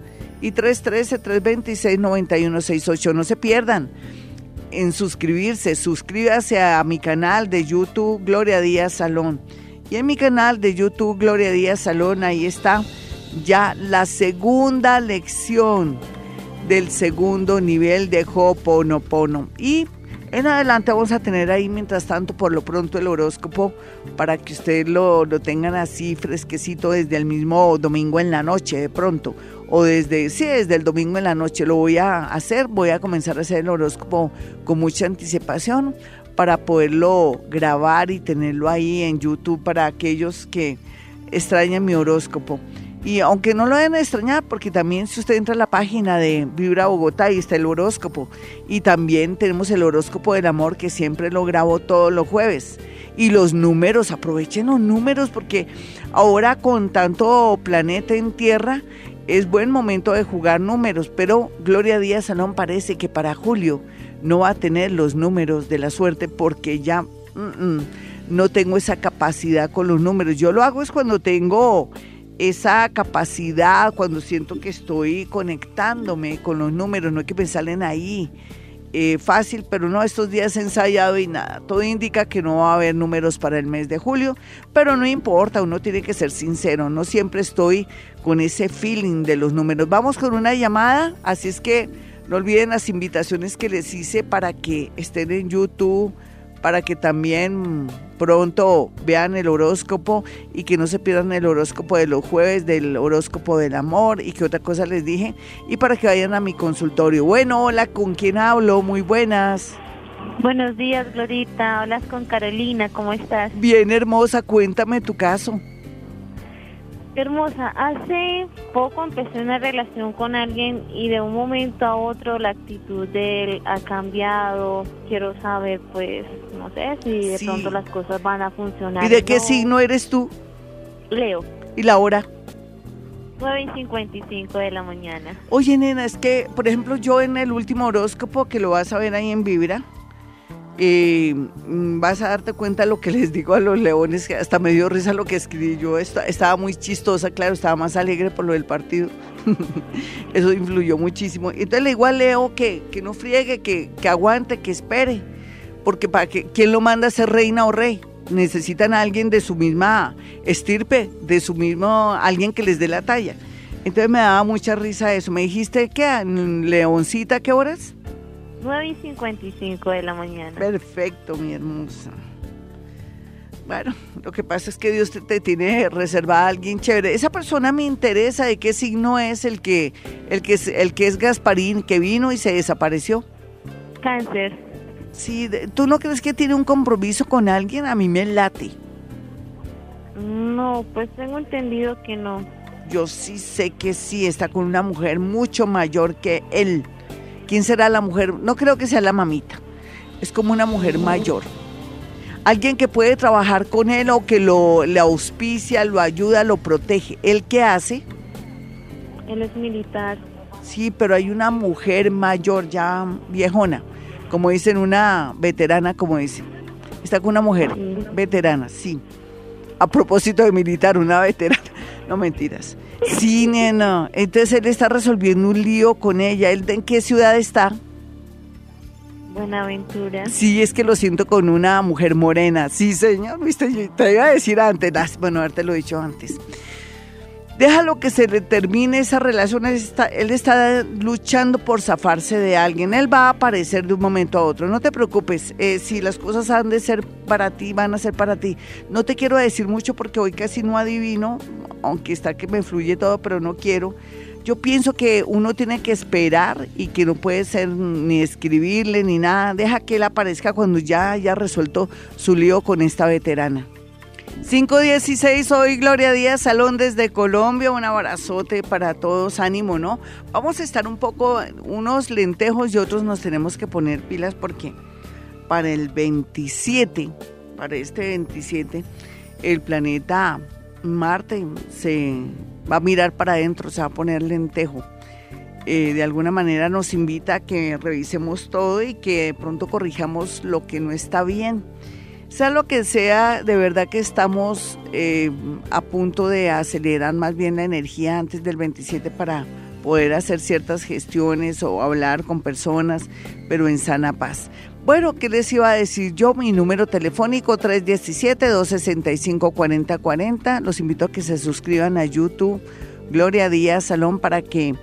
y 313-326-9168. No se pierdan en suscribirse. Suscríbase a mi canal de YouTube Gloria Díaz Salón. Y en mi canal de YouTube, Gloria Díaz Salón, ahí está ya la segunda lección del segundo nivel de Ho'oponopono. Y en adelante vamos a tener ahí, mientras tanto, por lo pronto el horóscopo para que ustedes lo, lo tengan así fresquecito desde el mismo domingo en la noche, de pronto. O desde, sí, desde el domingo en la noche lo voy a hacer. Voy a comenzar a hacer el horóscopo con mucha anticipación para poderlo grabar y tenerlo ahí en YouTube para aquellos que extrañan mi horóscopo. Y aunque no lo deben extrañar, porque también si usted entra a la página de Vibra Bogotá, ahí está el horóscopo. Y también tenemos el horóscopo del amor que siempre lo grabo todos los jueves. Y los números, aprovechen los números porque ahora con tanto planeta en tierra es buen momento de jugar números. Pero Gloria Díaz Salón parece que para julio no va a tener los números de la suerte porque ya no tengo esa capacidad con los números. Yo lo hago es cuando tengo esa capacidad, cuando siento que estoy conectándome con los números, no hay que pensar en ahí. Eh, fácil, pero no, estos días ensayado y nada. Todo indica que no va a haber números para el mes de julio, pero no importa, uno tiene que ser sincero, no siempre estoy con ese feeling de los números. Vamos con una llamada, así es que no olviden las invitaciones que les hice para que estén en YouTube, para que también pronto vean el horóscopo y que no se pierdan el horóscopo de los jueves, del horóscopo del amor y que otra cosa les dije, y para que vayan a mi consultorio. Bueno, hola, ¿con quién hablo? Muy buenas. Buenos días, Glorita. Hablas con Carolina, ¿cómo estás? Bien, hermosa, cuéntame tu caso. Hermosa, hace poco empecé una relación con alguien y de un momento a otro la actitud de él ha cambiado. Quiero saber, pues, no sé si de pronto las cosas van a funcionar. ¿Y de qué signo eres tú? Leo. ¿Y la hora? 9 y 55 de la mañana. Oye, nena, es que, por ejemplo, yo en el último horóscopo que lo vas a ver ahí en Vibra, mm, vas a darte cuenta lo que les digo a los leones, que hasta me dio risa lo que escribí yo, estaba muy chistosa, claro, estaba más alegre por lo del partido. <laughs> Eso influyó muchísimo. Entonces le digo a Leo que, que no friegue, que, que, aguante, que espere, porque para que, ¿quién lo manda a ser reina o rey? Necesitan a alguien de su misma estirpe, de su mismo, alguien que les dé la talla. Entonces me daba mucha risa eso. Me dijiste que, Leoncita, ¿qué horas? 9 y 55 de la mañana. Perfecto, mi hermosa. Bueno, lo que pasa es que Dios te, tiene reservada a alguien chévere. Esa persona me interesa de qué signo es el que, el que, es, el que es Gasparín, que vino y se desapareció. Cáncer. Sí, ¿tú no crees que tiene un compromiso con alguien? A mí me late. No, pues tengo entendido que no. Yo sí sé que sí, está con una mujer mucho mayor que él. ¿Quién será la mujer? No creo que sea la mamita. Es como una mujer mayor. Alguien que puede trabajar con él o que lo le auspicia, lo ayuda, lo protege. ¿Él qué hace? Él es militar. Sí, pero hay una mujer mayor, ya viejona, como dicen, una veterana, como dicen. Está con una mujer veterana, sí. A propósito de militar, una veterana. <laughs> No mentiras. Sí, nena. Entonces él está resolviendo un lío con ella. ¿Él en qué ciudad está? Buenaventura. Sí, es que lo siento con una mujer morena. Sí, señor, viste, te iba a decir antes. Bueno, haberte lo he dicho antes. Déjalo que se le termine esa relación. Él está, está, luchando por zafarse de alguien. Él va a aparecer de un momento a otro. No te preocupes. Eh, si las cosas han de ser para ti, van a ser para ti. No te quiero decir mucho porque hoy casi no adivino, aunque está que me fluye todo, pero no quiero. Yo pienso que uno tiene que esperar y que no puede ser ni escribirle ni nada. Deja que él aparezca cuando ya haya resuelto su lío con esta veterana. 516, hoy Gloria Díaz Salón desde Colombia, un abrazote para todos, ánimo, ¿no? Vamos a estar un poco, unos lentejos y otros nos tenemos que poner pilas porque para el 27, para este 27, el planeta Marte se va a mirar para adentro, se va a poner lentejo. Eh, de alguna manera nos invita a que revisemos todo y que pronto corrijamos lo que no está bien. Sea lo que sea, de verdad que estamos eh, a punto de acelerar más bien la energía antes del 27 para poder hacer ciertas gestiones o hablar con personas, pero en sana paz. Bueno, ¿qué les iba a decir yo? Mi número telefónico 317-265-4040. Los invito a que se suscriban a YouTube Gloria Díaz Salón para que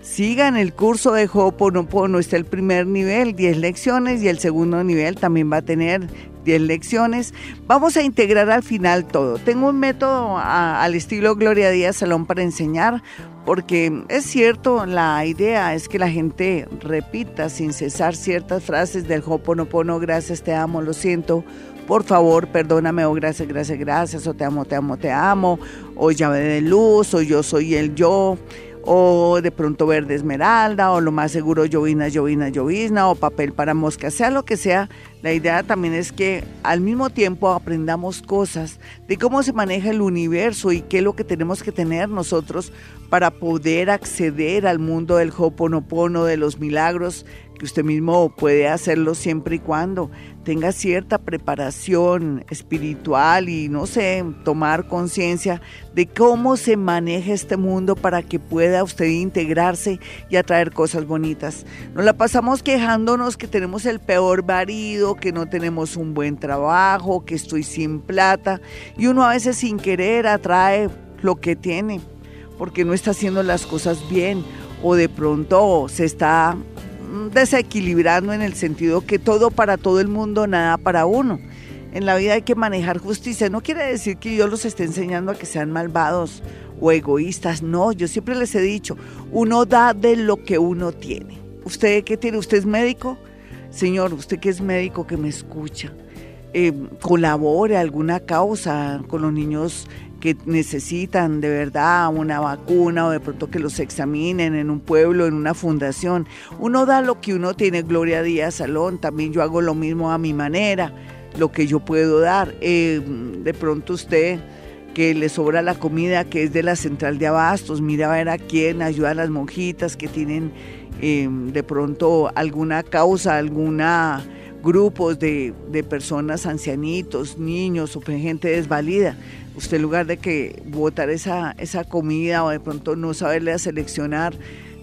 sigan el curso de Ho'oponopono. Está el primer nivel, 10 lecciones, y el segundo nivel también va a tener 10 lecciones. Vamos a integrar al final todo. Tengo un método al estilo Gloria Díaz Salón para enseñar porque es cierto, la idea es que la gente repita sin cesar ciertas frases del Hoponopono, gracias, te amo, lo siento, por favor, perdóname, o gracias, gracias, gracias, o te amo, te amo, te amo, o llave de luz, o yo soy el yo, o de pronto verde esmeralda, o lo más seguro llovina, llovina, llovizna, o papel para mosca, sea lo que sea, la idea también es que al mismo tiempo aprendamos cosas de cómo se maneja el universo y qué es lo que tenemos que tener nosotros para poder acceder al mundo del Hoponopono, de los milagros, que usted mismo puede hacerlo siempre y cuando tenga cierta preparación espiritual y no sé, tomar conciencia de cómo se maneja este mundo para que pueda usted integrarse y atraer cosas bonitas. Nos la pasamos quejándonos que tenemos el peor marido, que no tenemos un buen trabajo, que estoy sin plata y uno a veces sin querer atrae lo que tiene porque no está haciendo las cosas bien o de pronto se está desequilibrando en el sentido que todo para todo el mundo, nada para uno. En la vida hay que manejar justicia. No quiere decir que yo los esté enseñando a que sean malvados o egoístas. No, yo siempre les he dicho, uno da de lo que uno tiene. ¿Usted qué tiene? ¿Usted es médico? Señor, usted que es médico que me escucha, eh, colabore alguna causa con los niños que necesitan de verdad una vacuna o de pronto que los examinen en un pueblo, en una fundación. Uno da lo que uno tiene, Gloria Díaz Salón, también yo hago lo mismo a mi manera, lo que yo puedo dar. Eh, de pronto usted que le sobra la comida que es de la central de abastos, mira a ver a quién, ayuda a las monjitas que tienen eh, de pronto alguna causa, alguna grupos de, de, personas ancianitos, niños o gente desvalida usted en lugar de que botar esa, esa comida o de pronto no saberle a seleccionar,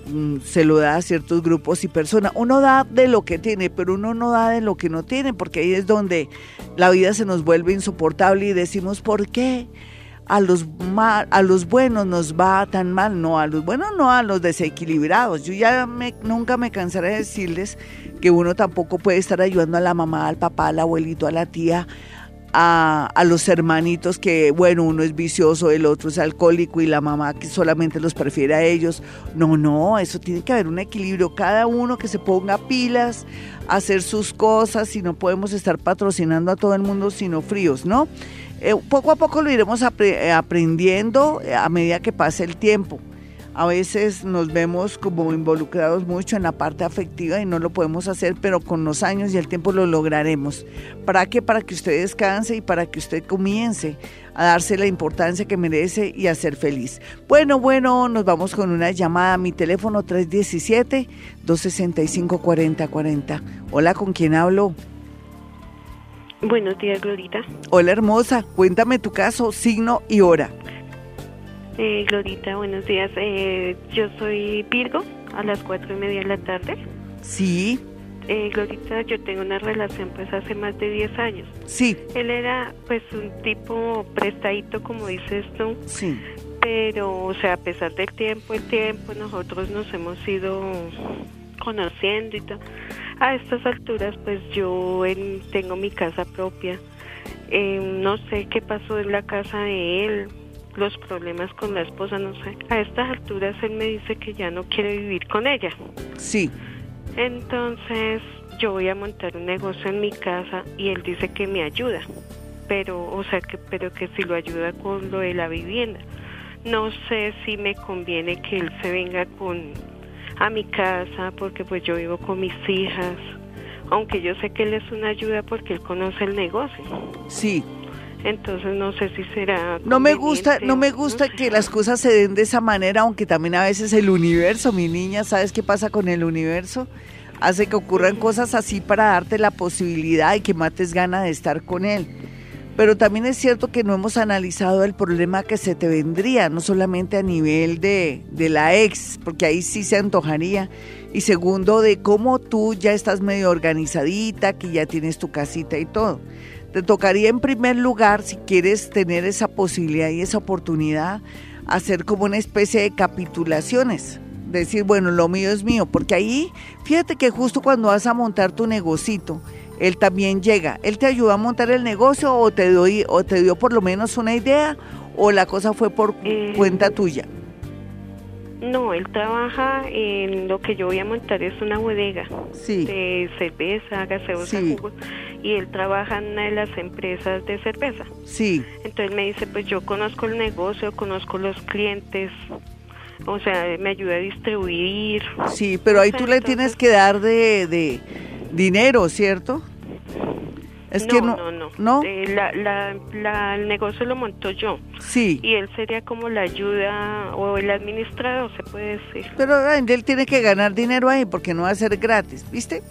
mm, se lo da a ciertos grupos y personas. Uno da de lo que tiene, pero uno no da de lo que no tiene, porque ahí es donde la vida se nos vuelve insoportable y decimos, ¿por qué? A los, a los buenos nos va tan mal, no, a los buenos no, a los desequilibrados. Yo ya me, nunca me cansaré de decirles que uno tampoco puede estar ayudando a la mamá, al papá, al abuelito, a la tía, a, los hermanitos que, bueno, uno es vicioso, el otro es alcohólico y la mamá que solamente los prefiere a ellos. No, no, eso tiene que haber un equilibrio. Cada uno que se ponga pilas, a hacer sus cosas y no podemos estar patrocinando a todo el mundo sino fríos, ¿no? Eh, poco a poco lo iremos aprendiendo a medida que pase el tiempo. A veces nos vemos como involucrados mucho en la parte afectiva y no lo podemos hacer, pero con los años y el tiempo lo lograremos. ¿Para qué? Para que usted descanse y para que usted comience a darse la importancia que merece y a ser feliz. Bueno, bueno, nos vamos con una llamada mi teléfono 317-265-4040. Hola, ¿con quién hablo? Buenos días, Glorita. Hola, hermosa. Cuéntame tu caso, signo y hora. Eh, Glorita, buenos días. Eh, yo soy Virgo, a las cuatro y media de la tarde. Sí. Eh, Glorita, yo tengo una relación pues hace más de 10 años. Sí. Él era pues un tipo prestadito, como dices tú. Sí. Pero, o sea, a pesar del tiempo, el tiempo, nosotros nos hemos ido conociendo y todo. A estas alturas, pues yo tengo mi casa propia. Em, no sé qué pasó en la casa de él, los problemas con la esposa, no sé. A estas alturas él me dice que ya no quiere vivir con ella. Sí. Entonces yo voy a montar un negocio en mi casa y él dice que me ayuda, pero o sea que pero que si lo ayuda con lo de la vivienda. No sé si me conviene que él se venga con a mi casa porque pues yo vivo con mis hijas, aunque yo sé que él es una ayuda porque él conoce el negocio. Sí. Entonces no sé si será. No me gusta, no me gusta que las cosas se den de esa manera, aunque también a veces el universo, mi niña, ¿sabes qué pasa con el universo? Hace que ocurran cosas así para darte la posibilidad y que mates gana de estar con él. Pero también es cierto que no hemos analizado el problema que se te vendría, no solamente a nivel de, de la ex, porque ahí sí se antojaría, y segundo, de cómo tú ya estás medio organizadita, que ya tienes tu casita y todo. Te tocaría en primer lugar, si quieres tener esa posibilidad y esa oportunidad, hacer como una especie de capitulaciones. Decir, bueno, lo mío es mío, porque ahí, fíjate que justo cuando vas a montar tu negocito, él también llega. Él te ayuda a montar el negocio o te, doy, o te dio por lo menos una idea o la cosa fue por Eh, cuenta tuya. No, él trabaja en lo que yo voy a montar es una bodega Sí. de cerveza, gaseosa, Sí. jugos, y él trabaja en una de las empresas de cerveza. Sí, Entonces me dice, pues yo conozco el negocio, conozco los clientes, o sea, me ayuda a distribuir. sí, pero ahí O sea, tú le tienes que dar de, de dinero, ¿cierto? Es que no, no, no. ¿no? Eh, la, la, la- el negocio lo monto yo Sí, y él sería como la ayuda o el administrador, se puede decir. pero él tiene que ganar dinero ahí porque no va a ser gratis, ¿viste?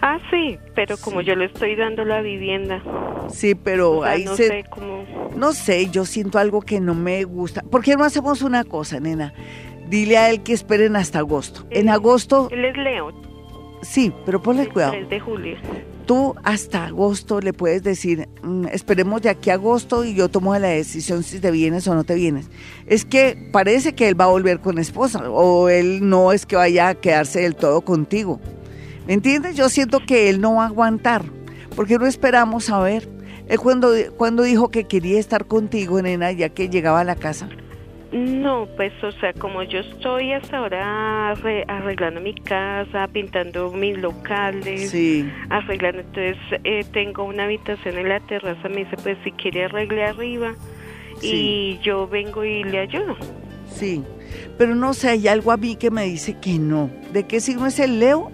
Ah, sí, pero como Sí. yo le estoy dando la vivienda, Sí, pero o sea, ahí no se... sé cómo... No sé, yo siento algo que no me gusta. ¿Por qué no hacemos una cosa, nena? Dile a él que esperen hasta agosto. En Eh, agosto, Él es Leo, sí, pero ponle el cuidado. 3 de julio. Tú hasta agosto le puedes decir, "Mm, esperemos de aquí a agosto y yo tomo la decisión si te vienes o no te vienes. Es que parece que él va a volver con esposa o él no es que vaya a quedarse del todo contigo. ¿Me entiendes? Yo siento que él no va a aguantar. porque no esperamos a ver? Él cuando, cuando dijo que quería estar contigo, nena, ya que llegaba a la casa. No, pues, o sea, como yo estoy hasta ahora arre- arreglando mi casa, pintando mis locales, Sí. arreglando, entonces eh, tengo una habitación en la terraza, me dice, pues si quiere arregle arriba y yo vengo y le ayudo. Sí, pero no sé, hay algo a mí que me dice que no. ¿De qué signo es el Leo?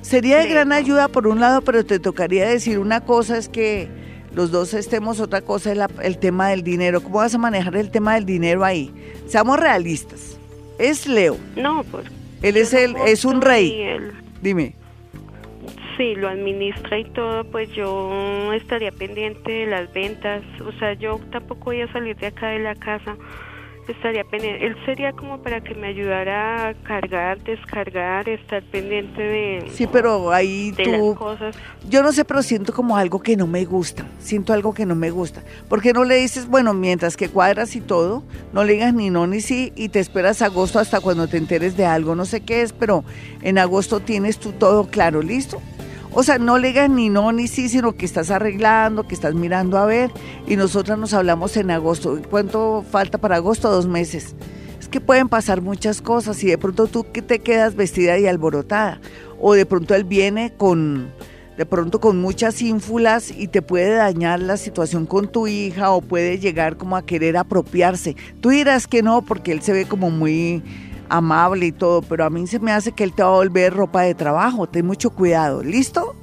Sería de Leo. gran ayuda por un lado, pero te tocaría decir una cosa es que los dos estemos, otra cosa es la- el tema del dinero. ¿Cómo vas a manejar el tema del dinero ahí? Seamos realistas. Es Leo, No, pues. él es, el, es un rey. él- Dime. Sí, lo administra y todo, pues yo estaría pendiente de las ventas. O sea, yo tampoco voy a salir de acá de la casa. Estaría pendiente. Él sería como para que me ayudara a cargar, descargar, estar pendiente de, Sí, pero ahí de tú... las cosas. Yo no sé, pero siento como algo que no me gusta. Siento algo que no me gusta. ¿Por qué no le dices, bueno, mientras que cuadras y todo, no le digas ni no ni sí y te esperas agosto hasta cuando te enteres de algo? No sé qué es, pero en agosto tienes tú todo claro, ¿listo? O sea, no le ni no ni sí, sino que estás arreglando, que estás mirando a ver y nosotras nos hablamos en agosto. ¿Cuánto falta para agosto? Dos meses. Es que pueden pasar muchas cosas y de pronto tú que te quedas vestida y alborotada o de pronto él viene con de pronto con muchas ínfulas y te puede dañar la situación con tu hija o puede llegar como a querer apropiarse. Tú dirás que no porque él se ve como muy amable y todo, pero a mí se me hace que él te va a volver ropa de trabajo. Ten mucho cuidado, ¿listo?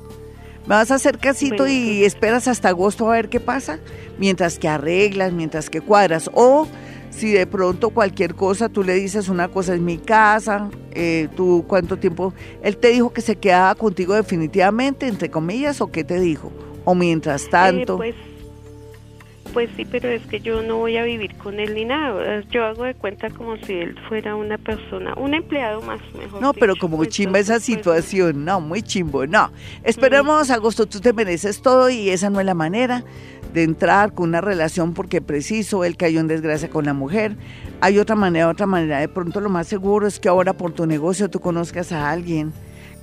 Me vas a hacer casito Bueno, y esperas hasta agosto a ver qué pasa, mientras que arreglas, mientras que cuadras. O si de pronto cualquier cosa tú le dices una cosa es mi casa, eh, tú cuánto tiempo, él te dijo que se quedaba contigo definitivamente, entre comillas, o qué te dijo, o mientras tanto. Eh, pues, pues sí, pero es que yo no voy a vivir con él ni nada. Yo hago de cuenta como si él fuera una persona, un empleado más, mejor. No, pero como chimba esa pues, situación, no, muy chimbo, no. Esperemos, agosto, tú te mereces todo y esa no es la manera de entrar con una relación porque preciso, él cayó en desgracia con la mujer. Hay otra manera, otra manera. De pronto lo más seguro es que ahora por tu negocio tú conozcas a alguien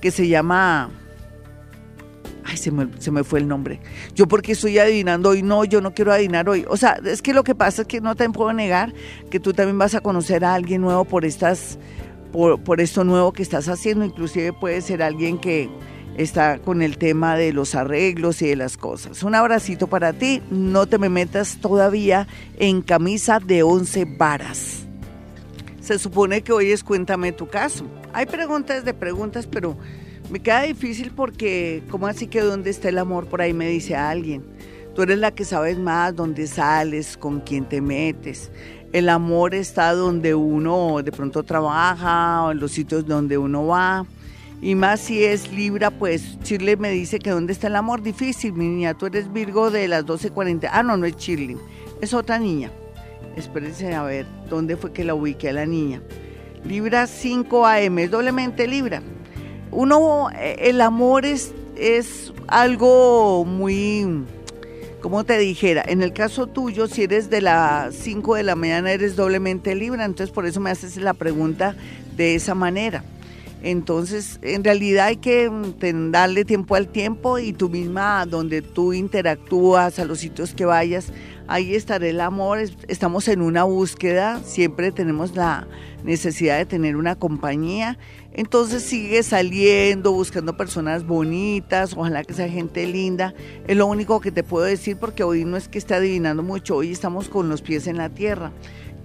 que se llama Ay, se me, se me, fue el nombre. Yo porque estoy adivinando hoy, no, yo no quiero adivinar hoy. O sea, es que lo que pasa es que no te puedo negar que tú también vas a conocer a alguien nuevo por estas, por, por esto nuevo que estás haciendo. Inclusive puede ser alguien que está con el tema de los arreglos y de las cosas. Un abracito para ti. No te me metas todavía en camisa de once varas. Se supone que hoy es cuéntame tu caso. Hay preguntas de preguntas, pero me queda difícil porque, ¿cómo así que dónde está el amor? Por ahí me dice alguien. Tú eres la que sabes más dónde sales, con quién te metes. El amor está donde uno de pronto trabaja o en los sitios donde uno va. Y más si es Libra, pues Chile me dice que dónde está el amor. Difícil, mi niña. Tú eres Virgo de las 12.40. Ah, no, no es Chile. Es otra niña. Espérense a ver dónde fue que la ubiqué a la niña. Libra 5 AM, es doblemente Libra uno, eh, el amor es, es algo muy, como te dijera, en el caso tuyo, si eres de las 5 de la mañana, eres doblemente Libra, entonces por eso me haces la pregunta de esa manera. Entonces, en realidad hay que mm, darle tiempo al tiempo y tú misma, donde tú interactúas, a los sitios que vayas, ahí estará el amor. Estamos en una búsqueda, siempre tenemos la necesidad de tener una compañía. Entonces sigue saliendo, buscando personas bonitas, ojalá que sea gente linda. Es lo único que te puedo decir porque hoy no es que esté adivinando mucho, hoy estamos con los pies en la tierra.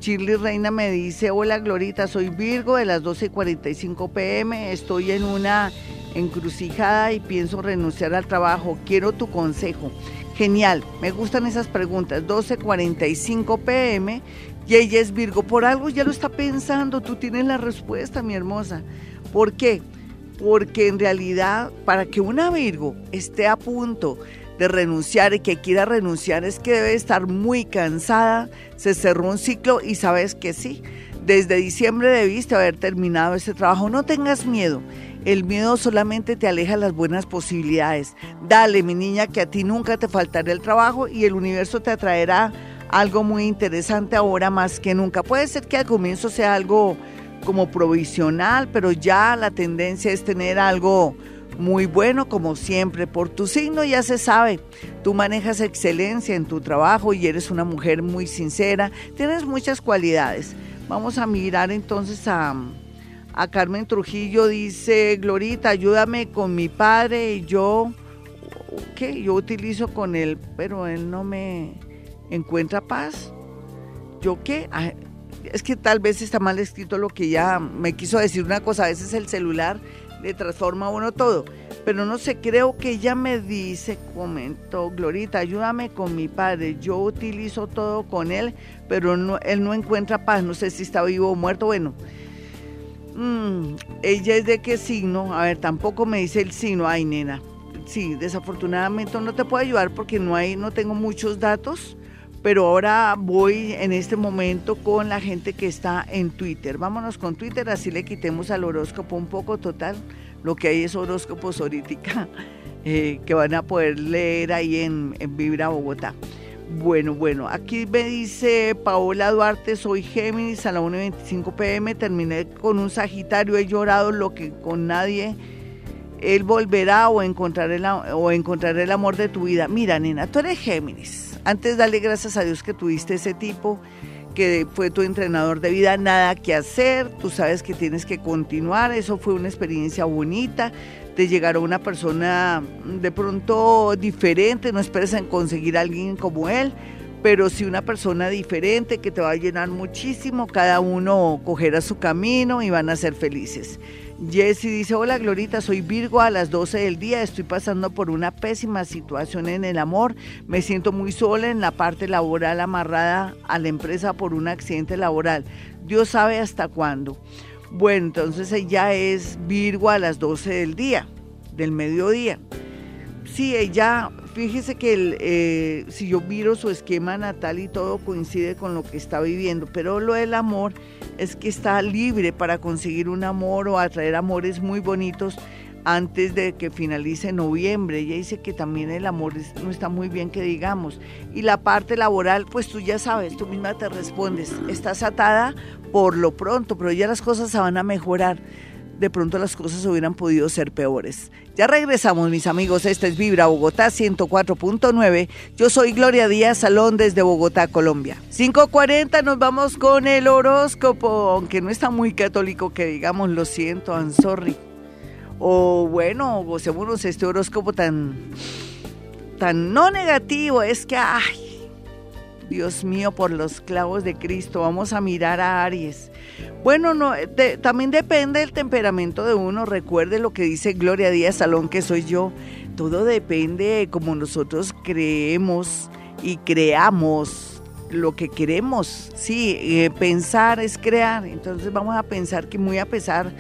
Shirley Reina me dice, hola Glorita, soy Virgo de las 12.45 pm, estoy en una encrucijada y pienso renunciar al trabajo, quiero tu consejo. Genial, me gustan esas preguntas, 12.45 pm y ella es Virgo, por algo ya lo está pensando, tú tienes la respuesta, mi hermosa. ¿Por qué? Porque en realidad para que una Virgo esté a punto de renunciar y que quiera renunciar es que debe estar muy cansada, se cerró un ciclo y sabes que sí, desde diciembre debiste haber terminado ese trabajo. No tengas miedo, el miedo solamente te aleja las buenas posibilidades. Dale, mi niña, que a ti nunca te faltará el trabajo y el universo te atraerá algo muy interesante ahora más que nunca. Puede ser que al comienzo sea algo como provisional, pero ya la tendencia es tener algo muy bueno como siempre. Por tu signo ya se sabe, tú manejas excelencia en tu trabajo y eres una mujer muy sincera, tienes muchas cualidades. Vamos a mirar entonces a, a Carmen Trujillo, dice, Glorita, ayúdame con mi padre y yo, ¿qué? Yo utilizo con él, pero él no me encuentra paz. ¿Yo qué? Es que tal vez está mal escrito lo que ya me quiso decir una cosa, a veces el celular le transforma uno todo. Pero no sé, creo que ella me dice, comentó, Glorita, ayúdame con mi padre. Yo utilizo todo con él, pero no, él no encuentra paz. No sé si está vivo o muerto. Bueno, mm, ella es de qué signo. A ver, tampoco me dice el signo. Ay, nena. Sí, desafortunadamente no te puedo ayudar porque no hay, no tengo muchos datos pero ahora voy en este momento con la gente que está en Twitter. Vámonos con Twitter, así le quitemos al horóscopo un poco total. Lo que hay es horóscopos ahorita <laughs> eh, que van a poder leer ahí en, en Vibra Bogotá. Bueno, bueno, aquí me dice Paola Duarte, soy Géminis a la 1.25 pm, terminé con un Sagitario, he llorado lo que con nadie, él volverá o encontraré, o encontraré el amor de tu vida. Mira, nena, tú eres Géminis antes, dale gracias a Dios que tuviste ese tipo que fue tu entrenador de vida, nada que hacer, tú sabes que tienes que continuar, eso fue una experiencia bonita, te llegará una persona de pronto diferente, no esperes en conseguir a alguien como él, pero sí una persona diferente que te va a llenar muchísimo, cada uno cogerá su camino y van a ser felices. Jessy dice, hola Glorita, soy Virgo a las 12 del día, estoy pasando por una pésima situación en el amor, me siento muy sola en la parte laboral amarrada a la empresa por un accidente laboral. Dios sabe hasta cuándo. Bueno, entonces ella es Virgo a las 12 del día, del mediodía. Sí, ella, fíjese que el, eh, si yo miro su esquema natal y todo coincide con lo que está viviendo, pero lo del amor es que está libre para conseguir un amor o atraer amores muy bonitos antes de que finalice noviembre. Ella dice que también el amor no está muy bien que digamos. Y la parte laboral, pues tú ya sabes, tú misma te respondes, estás atada por lo pronto, pero ya las cosas se van a mejorar. De pronto las cosas hubieran podido ser peores. Ya regresamos, mis amigos. Esta es Vibra Bogotá 104.9. Yo soy Gloria Díaz Salón desde Bogotá, Colombia. 5.40 nos vamos con el horóscopo, aunque no está muy católico que digamos, lo siento, I'm sorry o bueno, gocémonos este horóscopo tan, tan no negativo, es que, Dios mío, por los clavos de Cristo, vamos a mirar a Aries. Bueno, no, también depende del temperamento de uno, recuerde lo que dice Gloria Díaz Salón, que soy yo, todo depende de cómo nosotros creemos y creamos lo que queremos, sí, eh, pensar es crear, entonces vamos a pensar que muy a pesar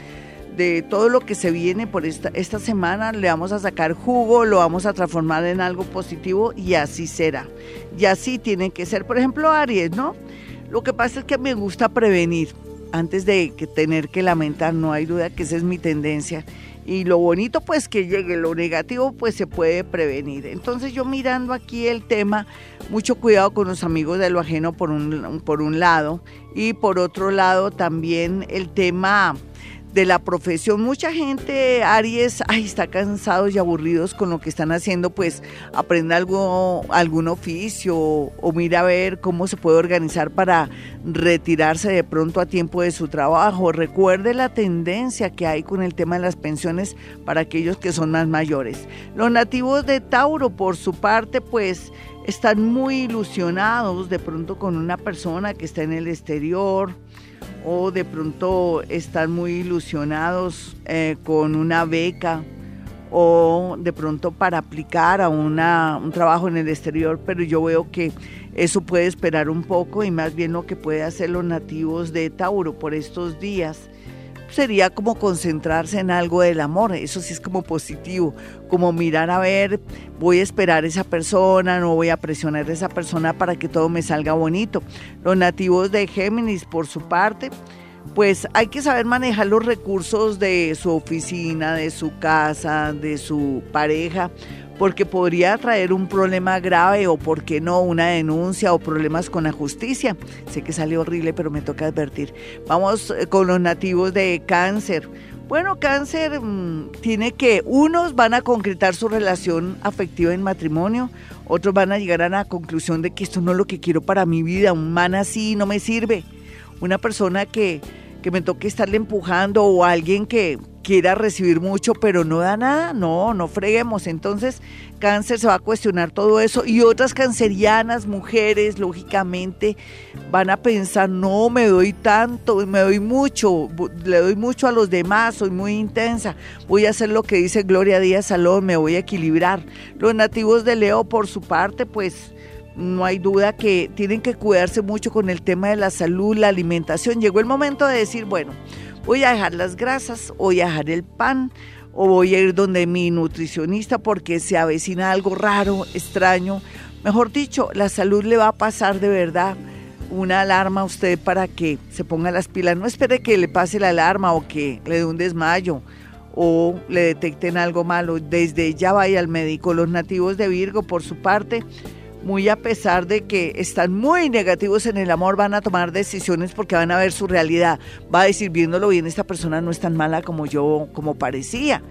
de todo lo que se viene por esta, esta semana, le vamos a sacar jugo, lo vamos a transformar en algo positivo y así será. Y así tiene que ser. Por ejemplo, Aries, ¿no? Lo que pasa es que me gusta prevenir antes de tener que lamentar, no hay duda que esa es mi tendencia. Y lo bonito pues que llegue, lo negativo pues se puede prevenir. Entonces yo mirando aquí el tema, mucho cuidado con los amigos de lo ajeno por un, por un lado y por otro lado también el tema de la profesión. Mucha gente, Aries, ay, está cansados y aburridos con lo que están haciendo, pues aprende algo, algún oficio o, mira a ver cómo se puede organizar para retirarse de pronto a tiempo de su trabajo. Recuerde la tendencia que hay con el tema de las pensiones para aquellos que son más mayores. Los nativos de Tauro, por su parte, pues están muy ilusionados de pronto con una persona que está en el exterior o de pronto están muy ilusionados eh, con una beca o de pronto para aplicar a una, un trabajo en el exterior, pero yo veo que eso puede esperar un poco y más bien lo que puede hacer los nativos de Tauro por estos días sería como concentrarse en algo del amor, eso sí es como positivo, como mirar a ver, voy a esperar a esa persona, no voy a presionar a esa persona para que todo me salga bonito. Los nativos de Géminis, por su parte, pues hay que saber manejar los recursos de su oficina, de su casa, de su pareja, porque podría traer un problema grave o, por qué no, una denuncia o problemas con la justicia. Sé que sale horrible, pero me toca advertir. Vamos eh, con los nativos de cáncer. Bueno, cáncer mm, tiene que, unos van a concretar su relación afectiva en matrimonio, otros van a llegar a la conclusión de que esto no es lo que quiero para mi vida, un man así no me sirve. Una persona que, que me toque estarle empujando o alguien que, quiera recibir mucho, pero no da nada, no, no freguemos. Entonces, cáncer se va a cuestionar todo eso y otras cancerianas, mujeres, lógicamente, van a pensar, no, me doy tanto, me doy mucho, le doy mucho a los demás, soy muy intensa, voy a hacer lo que dice Gloria Díaz Salón, me voy a equilibrar. Los nativos de Leo, por su parte, pues no hay duda que tienen que cuidarse mucho con el tema de la salud, la alimentación. Llegó el momento de decir, bueno, voy a dejar las grasas, voy a dejar el pan o voy a ir donde mi nutricionista porque se avecina algo raro, extraño. Mejor dicho, la salud le va a pasar de verdad una alarma a usted para que se ponga las pilas. No espere que le pase la alarma o que le dé un desmayo o le detecten algo malo. Desde ya vaya al médico. Los nativos de Virgo, por su parte, muy a pesar de que están muy negativos en el amor, van a tomar decisiones porque van a ver su realidad. Va a decir, viéndolo bien, esta persona no es tan mala como yo, como parecía.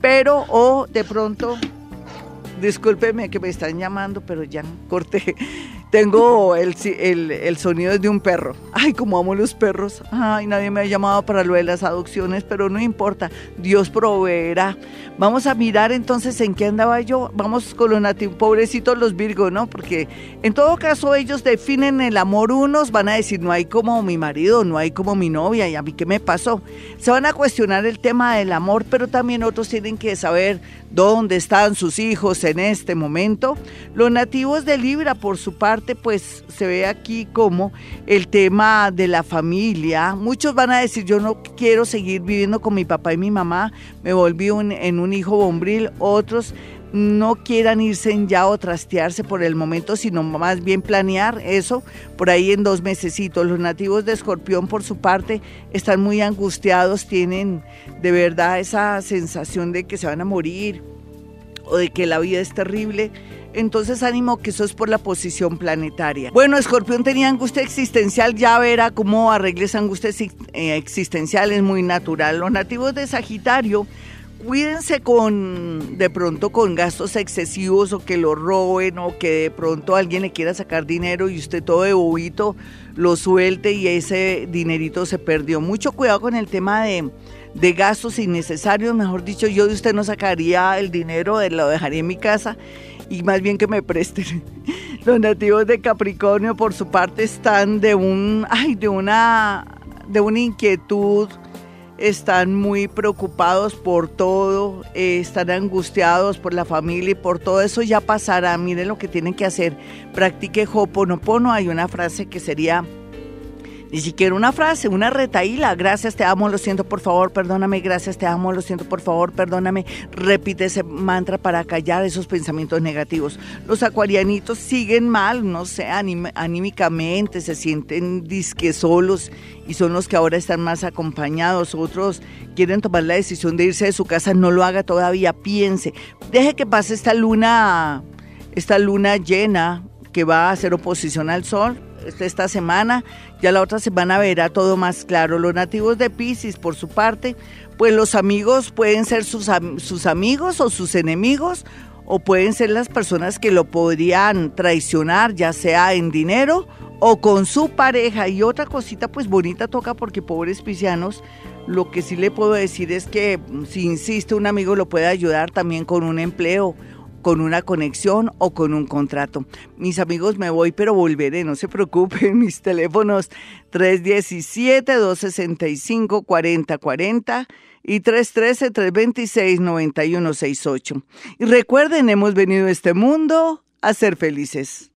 Pero, o de pronto, discúlpeme que me están llamando, pero ya corté. Tengo el, el, sonido de un perro. Ay, como amo los perros. Ay, nadie me ha llamado para lo de las adopciones, pero no importa. Dios proveerá. Vamos a mirar entonces en qué andaba yo. Vamos con los nativos, pobrecitos los Virgo, ¿no? Porque en todo caso ellos definen el amor unos, van a decir, no hay como mi marido, no hay como mi novia, y a mí qué me pasó. Se van a cuestionar el tema del amor, pero también otros tienen que saber dónde están sus hijos en este momento. Los nativos de Libra, por su parte, pues se ve aquí como el tema de la familia. Muchos van a decir, yo no quiero seguir viviendo con mi papá y mi mamá, me volví en un hijo bombril. Otros no quieran irse ya o trastearse por el momento, sino más bien planear eso por ahí en dos mesecitos. Los nativos de Escorpión, por su parte, están muy angustiados, tienen de verdad esa sensación de que se van a morir o de que la vida es terrible. Entonces ánimo que eso es por la posición planetaria. Bueno, Escorpión tenía angustia existencial, ya verá cómo arregle esa angustia eh, existencial, es muy natural. Los nativos de Sagitario cuídense con de pronto con gastos excesivos o que lo roben o que de pronto alguien le quiera sacar dinero y usted todo de bobito lo suelte y ese dinerito se perdió. Mucho cuidado con el tema de, de gastos innecesarios, mejor dicho, yo de usted no sacaría el dinero, lo dejaría en mi casa y más bien que me presten. <laughs> Los nativos de Capricornio por su parte están de un ay, de una de una inquietud están muy preocupados por todo, eh, están angustiados por la familia y por todo eso ya pasará. Miren lo que tienen que hacer. Practique Hoponopono. Hay una frase que sería ni siquiera una frase, una retaíla. Gracias, te amo, lo siento, por favor, perdóname. Gracias, te amo, lo siento, por favor, perdóname. Repite ese mantra para callar esos pensamientos negativos. Los acuarianitos siguen mal, no sé, anímicamente, se sienten disque solos y son los que ahora están más acompañados. Otros quieren tomar la decisión de irse de su casa, no lo haga todavía, piense. Deje que pase esta luna, esta luna llena que va a hacer oposición al sol esta semana, ya la otra semana verá todo más claro. Los nativos de Pisces, por su parte, pues los amigos pueden ser sus, sus amigos o sus enemigos, o pueden ser las personas que lo podrían traicionar, ya sea en dinero o con su pareja. Y otra cosita pues bonita toca porque pobres piscianos, lo que sí le puedo decir es que si insiste un amigo lo puede ayudar también con un empleo con una conexión o con un contrato. Mis amigos, me voy, pero volveré, no se preocupen. <laughs> Mis teléfonos 317-265-4040 y 313-326-9168. Y recuerden, hemos venido a este mundo a ser felices.